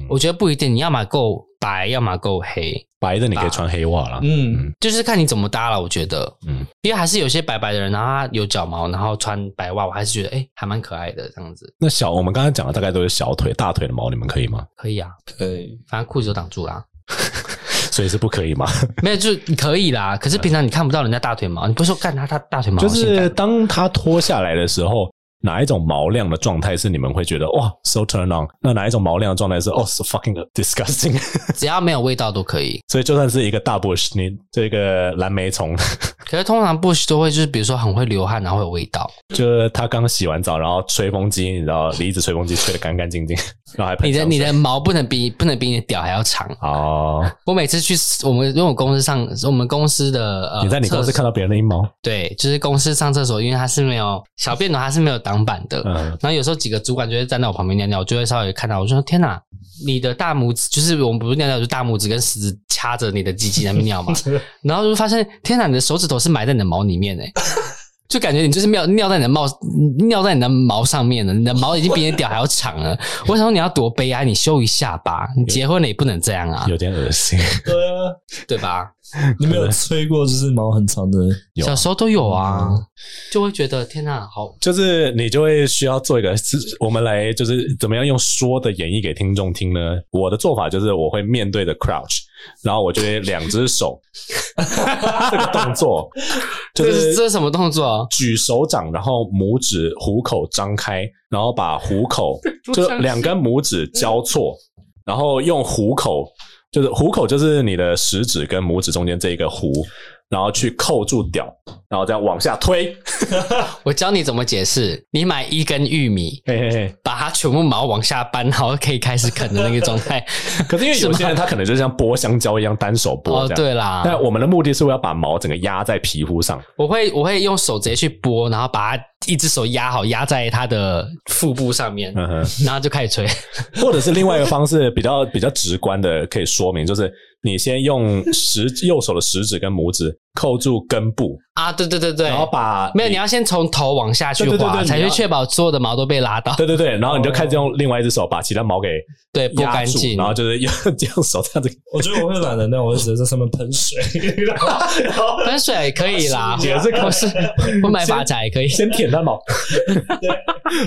我觉得不一定，你要么够白，要么够黑。白的你可以穿黑袜啦，嗯，就是看你怎么搭了。我觉得，嗯，因为还是有些白白的人，然后他有脚毛，然后穿白袜，我还是觉得，哎、欸，还蛮可爱的这样子。那小，我们刚才讲的大概都是小腿、大腿的毛，你们可以吗？可以啊，可以，反正裤子都挡住啦，所以是不可以吗？没有，就可以啦。可是平常你看不到人家大腿毛，你不是说干他他大腿毛，就是当他脱下来的时候。哪一种毛量的状态是你们会觉得哇，so turn on？那哪一种毛量的状态是哦，so fucking disgusting？只要没有味道都可以。所以就算是一个大 bush，你这个蓝莓虫，可是通常 bush 都会就是比如说很会流汗，然后会有味道。就是他刚洗完澡，然后吹风机，你知道离子吹风机吹得干干净净，然后还喷。你的你的毛不能比不能比你的屌还要长哦。我每次去我们因为我公司上我们公司的呃，你在你公司看到别人的阴毛？对，就是公司上厕所，因为它是没有小便斗，它是没有挡板的。嗯，然后有时候几个主管就会站在我旁边尿尿，我就会稍微看到，我就说：“天哪，你的大拇指就是我们不是尿尿，就是大拇指跟食指掐着你的鸡鸡在那边尿嘛。”然后就发现，天哪，你的手指头是埋在你的毛里面诶。就感觉你就是尿尿在你的毛尿在你的毛上面了，你的毛已经比你的屌还要长了。我想说你要多悲哀，你修一下吧。你结婚了也不能这样啊，有点恶心。对啊，对吧？你没有吹过就是毛很长的？小时候都有啊，就会觉得天哪，好，就是你就会需要做一个，我们来就是怎么样用说的演绎给听众听呢？我的做法就是我会面对着 crouch。然后我就会两只手，这个动作就是这是什么动作啊？举手掌，然后拇指虎口张开，然后把虎口 就两根拇指交错，然后用虎口，就是虎口就是你的食指跟拇指中间这一个弧，然后去扣住屌，然后这样往下推。我教你怎么解释。你买一根玉米，嘿嘿嘿，把它全部毛往下扳，然后可以开始啃的那个状态。可是因为有些人他可能就像剥香蕉一样单手剥。哦，对啦。但我们的目的是我要把毛整个压在皮肤上。我会我会用手直接去剥，然后把它一只手压好，压在它的腹部上面，嗯哼，然后就开始吹。或者是另外一个方式，比较比较直观的可以说明，就是。你先用食右手的食指跟拇指扣住根部啊，对对对对，然后把没有，你要先从头往下去滑，才去确保所有的毛都被拉到。对对对，然后你就开始用另外一只手把其他毛给对拨干净，然后就是用 这样手这样子。我觉得我会懒得那，我就直接在上面喷水，喷水也可以啦，也是可是我买发夹也可以，先舔它毛，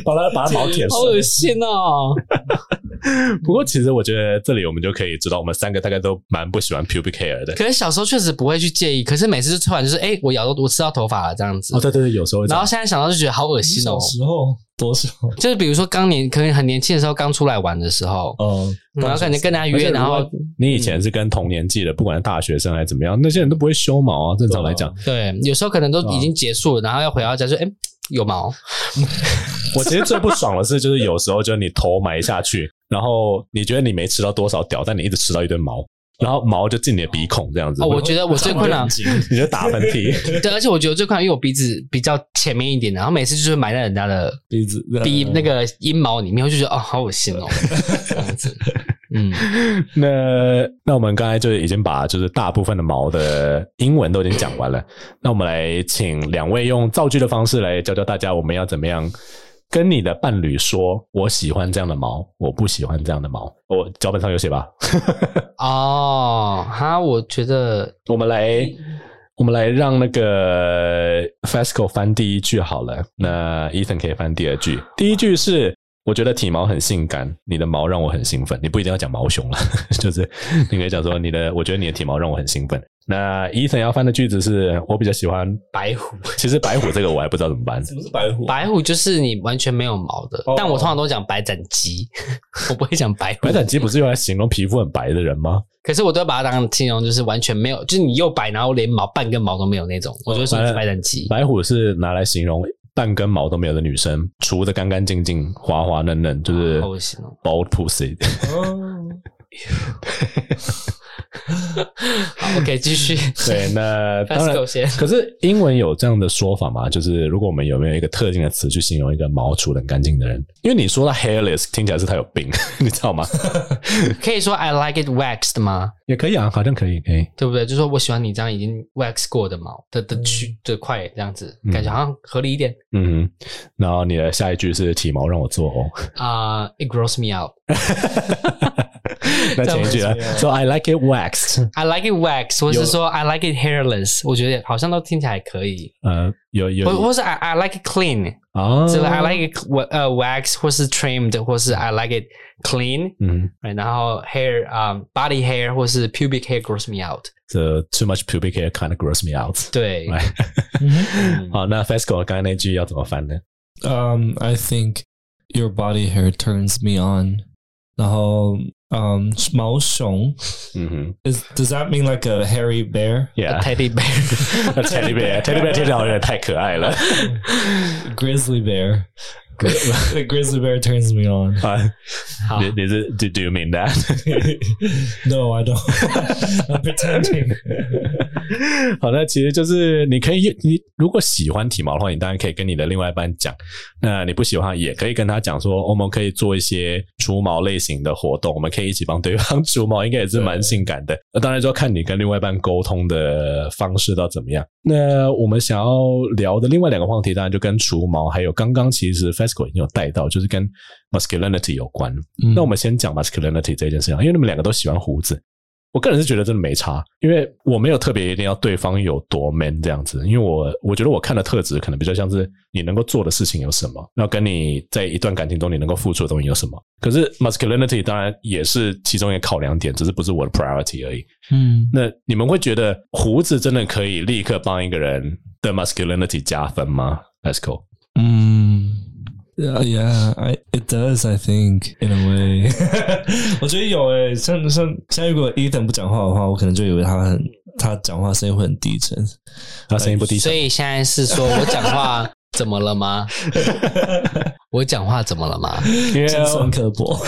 把它把它毛舔。好恶心哦！不过其实我觉得这里我们就可以知道，我们三个大概都蛮不喜欢 pubic hair 的。可是小时候确实不会去介意，可是每次就突然就是，哎，我咬到我吃到头发了这样子。哦，对对对，有时候。然后现在想到就觉得好恶心哦。小时候多少？就是比如说刚年可能很年轻的时候，刚出来玩的时候，嗯，然后感觉跟大家约，然后你以前是跟同年纪的，不管是大学生还是怎么样，那些人都不会修毛啊。正常来讲，对，有时候可能都已经结束了，然后要回到家就，哎，有毛。我其实最不爽的是，就是有时候就是你头埋下去。然后你觉得你没吃到多少屌，但你一直吃到一堆毛，然后毛就进你的鼻孔这样子。哦，我觉得我最困难，你就打喷嚏。对，而且我觉得最困难，因为我鼻子比较前面一点，然后每次就是埋在人家的鼻子鼻那个阴毛里面，我就觉得哦，好恶心哦，这样子。嗯，那那我们刚才就已经把就是大部分的毛的英文都已经讲完了，那我们来请两位用造句的方式来教教大家，我们要怎么样。跟你的伴侣说，我喜欢这样的毛，我不喜欢这样的毛。我脚本上有写吧？哦，哈，我觉得我们来，我们来让那个 Fasco 翻第一句好了。那 Ethan 可以翻第二句。第一句是，我觉得体毛很性感，你的毛让我很兴奋。你不一定要讲毛熊了，就是你可以讲说你的，我觉得你的体毛让我很兴奋。那 Ethan 要翻的句子是我比较喜欢白虎。其实白虎这个我还不知道怎么办。什么是白虎？白虎就是你完全没有毛的，但我通常都讲白斩鸡，我不会讲白虎。白斩鸡不是用来形容皮肤很白的人吗？可是我都要把它当形容，就是完全没有，就是你又白，然后连毛半根毛都没有那种，我觉得是白斩鸡。白虎是拿来形容半根毛都没有的女生，除的干干净净、滑滑嫩嫩，就是 bald pussy。好，OK，继续。对，那 当然，可是英文有这样的说法吗？就是如果我们有没有一个特定的词去形容一个毛除的很干净的人？因为你说到 hairless，听起来是他有病，你知道吗？可以说 I like it waxed 吗？也可以啊，好像可以，可以，对不对？就是说我喜欢你这样已经 wax 过的毛的的区的块，这样子感觉好像合理一点。嗯，然后你的下一句是体毛让我做哦。啊，It grows me out。那前一句啊，So I like it waxed。I like it waxed，或是说 I like it hairless，我觉得好像都听起来可以。呃，有有，或或是 I I like it clean，啊，这个 I like it 呃 wax，或是 trimmed，或是 I like it clean。嗯，然后 hair，嗯，body hair，或是 pubic hair grows me out。The too much pubic hair kind of grows me out。对，好，那 Fasco 刚才那句要怎么翻呢？Um, I think your body hair turns me on。然后。 Um, 毛熊。嗯哼，Is does that mean like a hairy bear? Yeah, teddy bear. Teddy bear, teddy bear 听起来有点太可爱了。Grizzly bear. The grizzly bear turns me on. 好，你你是 Do do you mean that? No, I don't. I'm pretending. 好，那其实就是你可以，你如果喜欢体毛的话，你当然可以跟你的另外一半讲。那你不喜欢，也可以跟他讲说，我们可以做一些除毛类型的活动，我们可以一起帮对方除毛，应该也是蛮性感的。那当然就要看你跟另外一半沟通的方式到怎么样。那我们想要聊的另外两个话题，当然就跟除毛，还有刚刚其实 Fasco 已经有带到，就是跟 masculinity 有关。嗯、那我们先讲 masculinity 这件事情，因为你们两个都喜欢胡子。我个人是觉得真的没差，因为我没有特别一定要对方有多 man 这样子，因为我我觉得我看的特质可能比较像是你能够做的事情有什么，然后跟你在一段感情中你能够付出的东西有什么。可是 masculinity 当然也是其中一个考量点，只是不是我的 priority 而已。嗯，那你们会觉得胡子真的可以立刻帮一个人的 masculinity 加分吗？Let's go。嗯。Yeah, yeah, I it does. I think in a way，我觉得有诶，像像像如果 Ethan 不讲话的话，我可能就以为他很他讲话声音会很低沉，他声音不低沉。所以现在是说我讲话 怎么了吗？我讲话怎么了吗？尖酸刻薄。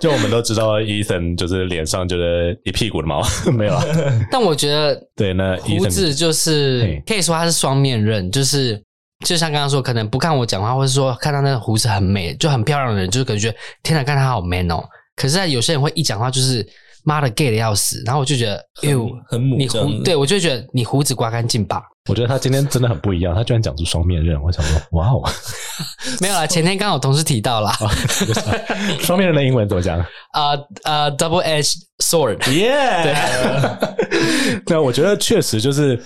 就我们都知道，Ethan 就是脸上就是一屁股的毛，没有啊。但我觉得，对，那胡子就是可以说他是双面刃，就是就像刚刚说，可能不看我讲话，或者说看到那个胡子很美，就很漂亮的人，就是感觉天哪，看他好 man 哦。可是，有些人会一讲话就是妈的 gay 的要死，然后我就觉得，哎呦，很母，你胡，对我就觉得你胡子刮干净吧。我觉得他今天真的很不一样，他居然讲出双面刃，我想说，哇哦，没有啦，前天刚好同事提到啦，双面刃的英文怎么讲？呃呃，double edged sword，yeah。对，那我觉得确实就是，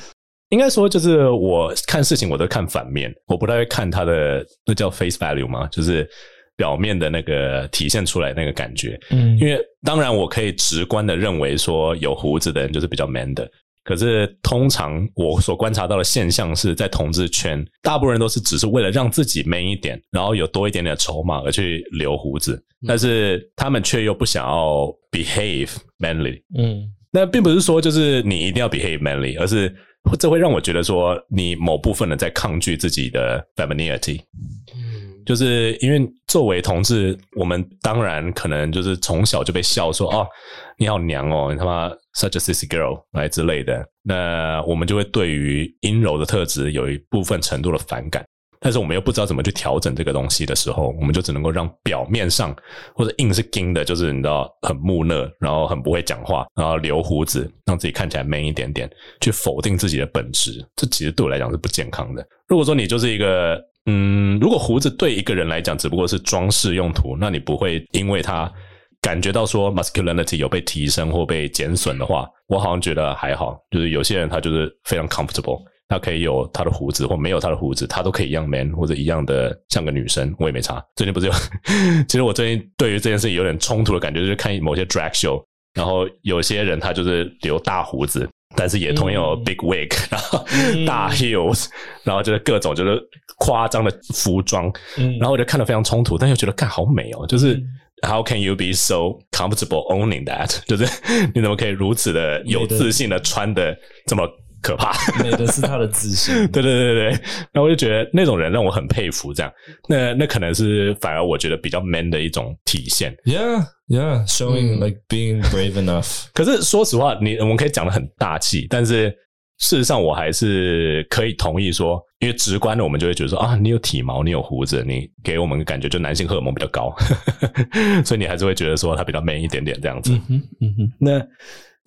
应该说就是我看事情我都看反面，我不太会看他的那叫 face value 嘛，就是表面的那个体现出来那个感觉。嗯，因为当然我可以直观的认为说有胡子的人就是比较 man 的。可是，通常我所观察到的现象是在同志圈，大部分人都是只是为了让自己 man 一点，然后有多一点点的筹码而去留胡子，但是他们却又不想要 behave manly。嗯，那并不是说就是你一定要 behave manly，而是这会让我觉得说你某部分的在抗拒自己的 femininity。就是因为作为同志，我们当然可能就是从小就被笑说哦，你好娘哦，你他妈 such a sissy girl 来之类的，那我们就会对于阴柔的特质有一部分程度的反感，但是我们又不知道怎么去调整这个东西的时候，我们就只能够让表面上或者硬是硬的，就是你知道很木讷，然后很不会讲话，然后留胡子，让自己看起来 man 一点点，去否定自己的本质，这其实对我来讲是不健康的。如果说你就是一个。嗯，如果胡子对一个人来讲只不过是装饰用途，那你不会因为他感觉到说 masculinity 有被提升或被减损的话，我好像觉得还好。就是有些人他就是非常 comfortable，他可以有他的胡子或没有他的胡子，他都可以一样 man 或者一样的像个女生，我也没差。最近不是有，其实我最近对于这件事情有点冲突的感觉，就是看某些 drag show，然后有些人他就是留大胡子。但是也同样有 big wig，嗯、然后大 heels，、嗯、然后就是各种就是夸张的服装，嗯、然后我就看得非常冲突，但又觉得看好美哦，就是、嗯、how can you be so comfortable owning that？就是你怎么可以如此的有自信的穿的这么可怕？美的是他的自信，对对对对，然后我就觉得那种人让我很佩服，这样，那那可能是反而我觉得比较 man 的一种体现，yeah。Yeah, showing like being brave enough。可是说实话，你我们可以讲的很大气，但是事实上我还是可以同意说，因为直观的我们就会觉得说啊，你有体毛，你有胡子，你给我们的感觉就男性荷尔蒙比较高，所以你还是会觉得说他比较 man 一点点这样子。嗯哼，嗯哼，那。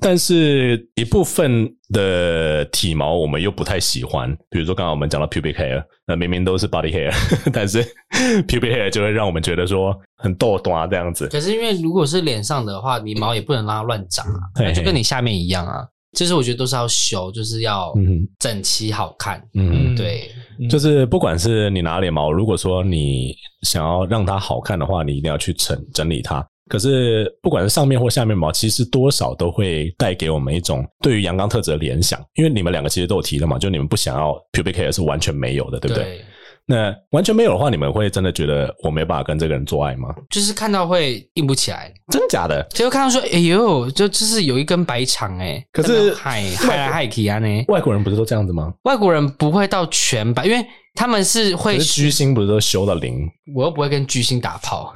但是一部分的体毛我们又不太喜欢，比如说刚刚我们讲到 pubic hair，那明明都是 body hair，但是 pubic hair 就会让我们觉得说很逗短啊这样子。可是因为如果是脸上的话，你毛也不能让它乱长啊，那就跟你下面一样啊。其实我觉得都是要修，就是要整齐好看。嗯，对，就是不管是你哪里毛，如果说你想要让它好看的话，你一定要去整整理它。可是，不管是上面或下面毛，其实多少都会带给我们一种对于阳刚特质的联想。因为你们两个其实都有提了嘛，就你们不想要 pubic hair 是完全没有的，对不对？对。那完全没有的话，你们会真的觉得我没办法跟这个人做爱吗？就是看到会硬不起来，真的假的？就看到说，哎呦，就就是有一根白肠哎。可是嗨嗨来嗨去啊呢？外国人不是都这样子吗？外国人不会到全白，因为他们是会是巨星，不是都修到零？我又不会跟巨星打炮。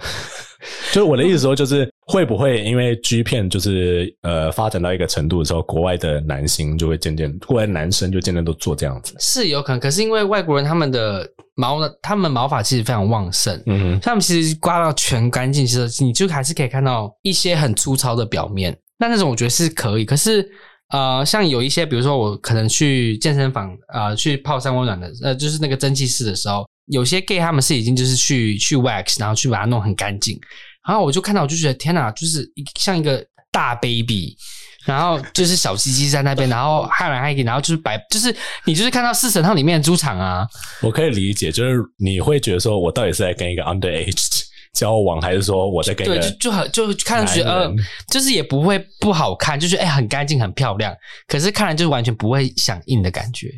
就是我的意思说，就是会不会因为 G 片就是呃发展到一个程度的时候，国外的男星就会渐渐，国外男生就渐渐都做这样子？是有可能，可是因为外国人他们的毛呢，他们毛发其实非常旺盛，嗯哼，他们其实刮到全干净，其实你就还是可以看到一些很粗糙的表面。那那种我觉得是可以，可是呃，像有一些，比如说我可能去健身房啊、呃，去泡三温暖的，呃，就是那个蒸汽室的时候。有些 gay 他们是已经就是去去 wax，然后去把它弄很干净，然后我就看到我就觉得天哪，就是一像一个大 baby，然后就是小鸡鸡在那边，然后嗨来嗨去，然后就是白，就是你就是看到四神汤里面的猪场啊。我可以理解，就是你会觉得说我到底是在跟一个 underage 交往，还是说我在跟一个对就就很就看上去呃，就是也不会不好看，就是哎、欸、很干净很漂亮，可是看来就是完全不会想应的感觉。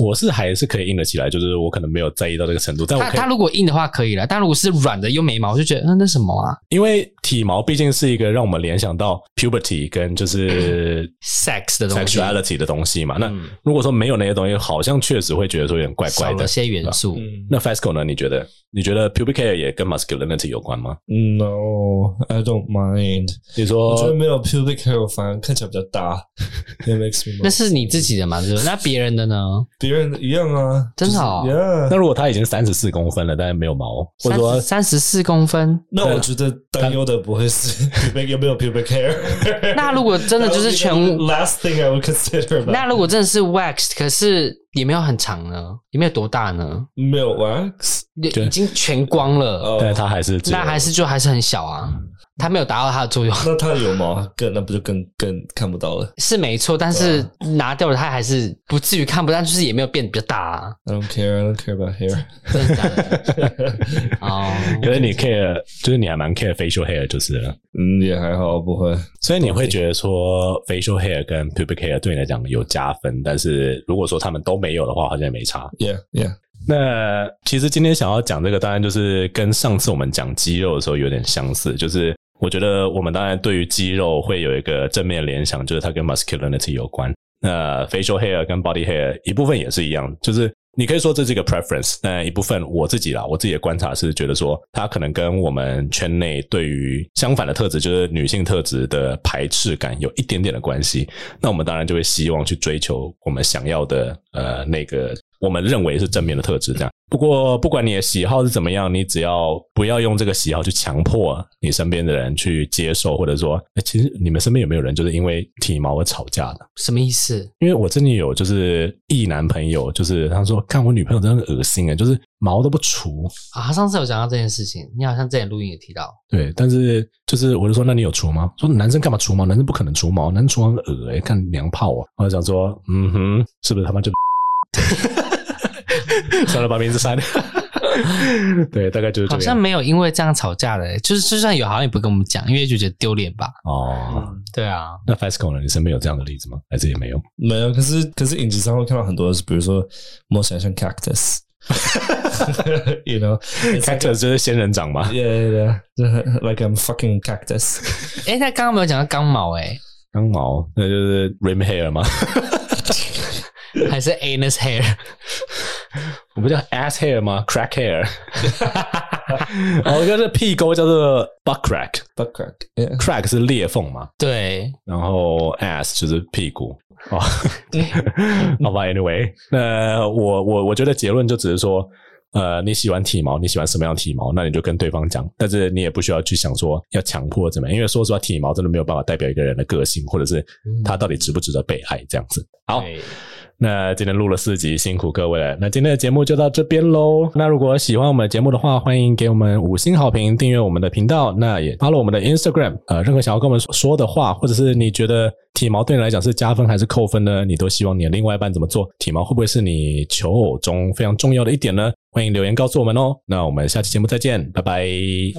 我是还是可以硬得起来，就是我可能没有在意到这个程度。但我他他如果硬的话可以了，但如果是软的又没毛，我就觉得嗯，那什么啊？因为体毛毕竟是一个让我们联想到 puberty 跟就是 sex 的东西，sexuality 的东西嘛。那如果说没有那些东西，好像确实会觉得说有点怪怪的，少了些元素。那 Fasco 呢？你觉得？你觉得 pubic hair 也跟 masculinity 有关吗？No，I don't mind。你说我觉得没有 pubic hair 反而看起来比较大。那是你自己的嘛？对不对？那别人的呢？别 人一样啊，真的哦。那如果他已经三十四公分了，但是没有毛，或者说三十四公分，那我觉得担忧的不会是 pubic 有没有 pubic hair。那如果真的就是 全 last thing I would consider。那如果真的是 waxed，可是。也没有很长呢，也没有多大呢，没有 wax，已经全光了，但它还是，那还是就还是很小啊。它没有达到它的作用，那它有毛更那不就更更看不到了？是没错，但是拿掉了它还是不至于看不到，但就是也没有变比较大啊。I don't care, I don't care about hair。真的假的？哦，可是你 care，就是你还蛮 care facial hair，就是了。嗯，也还好，不会。所以你会觉得说 facial hair 跟 pubic hair 对你来讲有加分，但是如果说他们都没有的话，好像也没差。Yeah, yeah。那其实今天想要讲这个，当然就是跟上次我们讲肌肉的时候有点相似，就是。我觉得我们当然对于肌肉会有一个正面联想，就是它跟 masculinity 有关。那 facial hair 跟 body hair 一部分也是一样，就是你可以说这是一个 preference，但一部分我自己啦，我自己的观察是觉得说，它可能跟我们圈内对于相反的特质，就是女性特质的排斥感有一点点的关系。那我们当然就会希望去追求我们想要的呃那个。我们认为是正面的特质，这样。不过，不管你的喜好是怎么样，你只要不要用这个喜好去强迫你身边的人去接受，或者说，哎，其实你们身边有没有人就是因为体毛而吵架的？什么意思？因为我真的有就是异男朋友，就是他说看我女朋友真的很恶心啊，就是毛都不除啊。他上次有讲到这件事情，你好像之前录音也提到。对，但是就是我就说，那你有除吗？说男生干嘛除毛？男生不可能除毛，男生除毛很恶哎，看娘炮啊。我就想说，嗯哼，是不是他妈就？算了，把名字删了。对，大概就是这样。好像没有因为这样吵架的，就是就算有，好像也不跟我们讲，因为就觉得丢脸吧。哦、嗯，对啊。那 Fasco 呢？你身边有这样的例子吗？还是也没有？没有。可是可是影集上会看到很多，比如说摸起来像 cactus。you know，cactus like 就是仙人掌嘛。Yeah, yeah, yeah. Like I'm fucking cactus。哎，他刚刚没有讲到刚毛哎、欸。刚毛，那就是 rim hair 吗？还是 anus hair？我不叫 ass hair 吗？crack hair。哦，就是屁沟叫做 butt crack，butt crack，crack 是裂缝嘛？对。然后 ass 就是屁股。哦，好吧，anyway，那我我我觉得结论就只是说，呃，你喜欢体毛，你喜欢什么样的体毛，那你就跟对方讲，但是你也不需要去想说要强迫怎么样，因为说实话，体毛真的没有办法代表一个人的个性，或者是他到底值不值得被爱这样子。好。那今天录了四集，辛苦各位了。那今天的节目就到这边喽。那如果喜欢我们的节目的话，欢迎给我们五星好评，订阅我们的频道。那也 follow 我们的 Instagram。呃，任何想要跟我们说的话，或者是你觉得体毛对你来讲是加分还是扣分呢？你都希望你的另外一半怎么做？体毛会不会是你求偶中非常重要的一点呢？欢迎留言告诉我们哦。那我们下期节目再见，拜拜，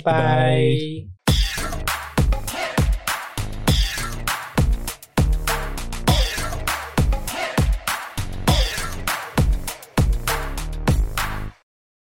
拜拜。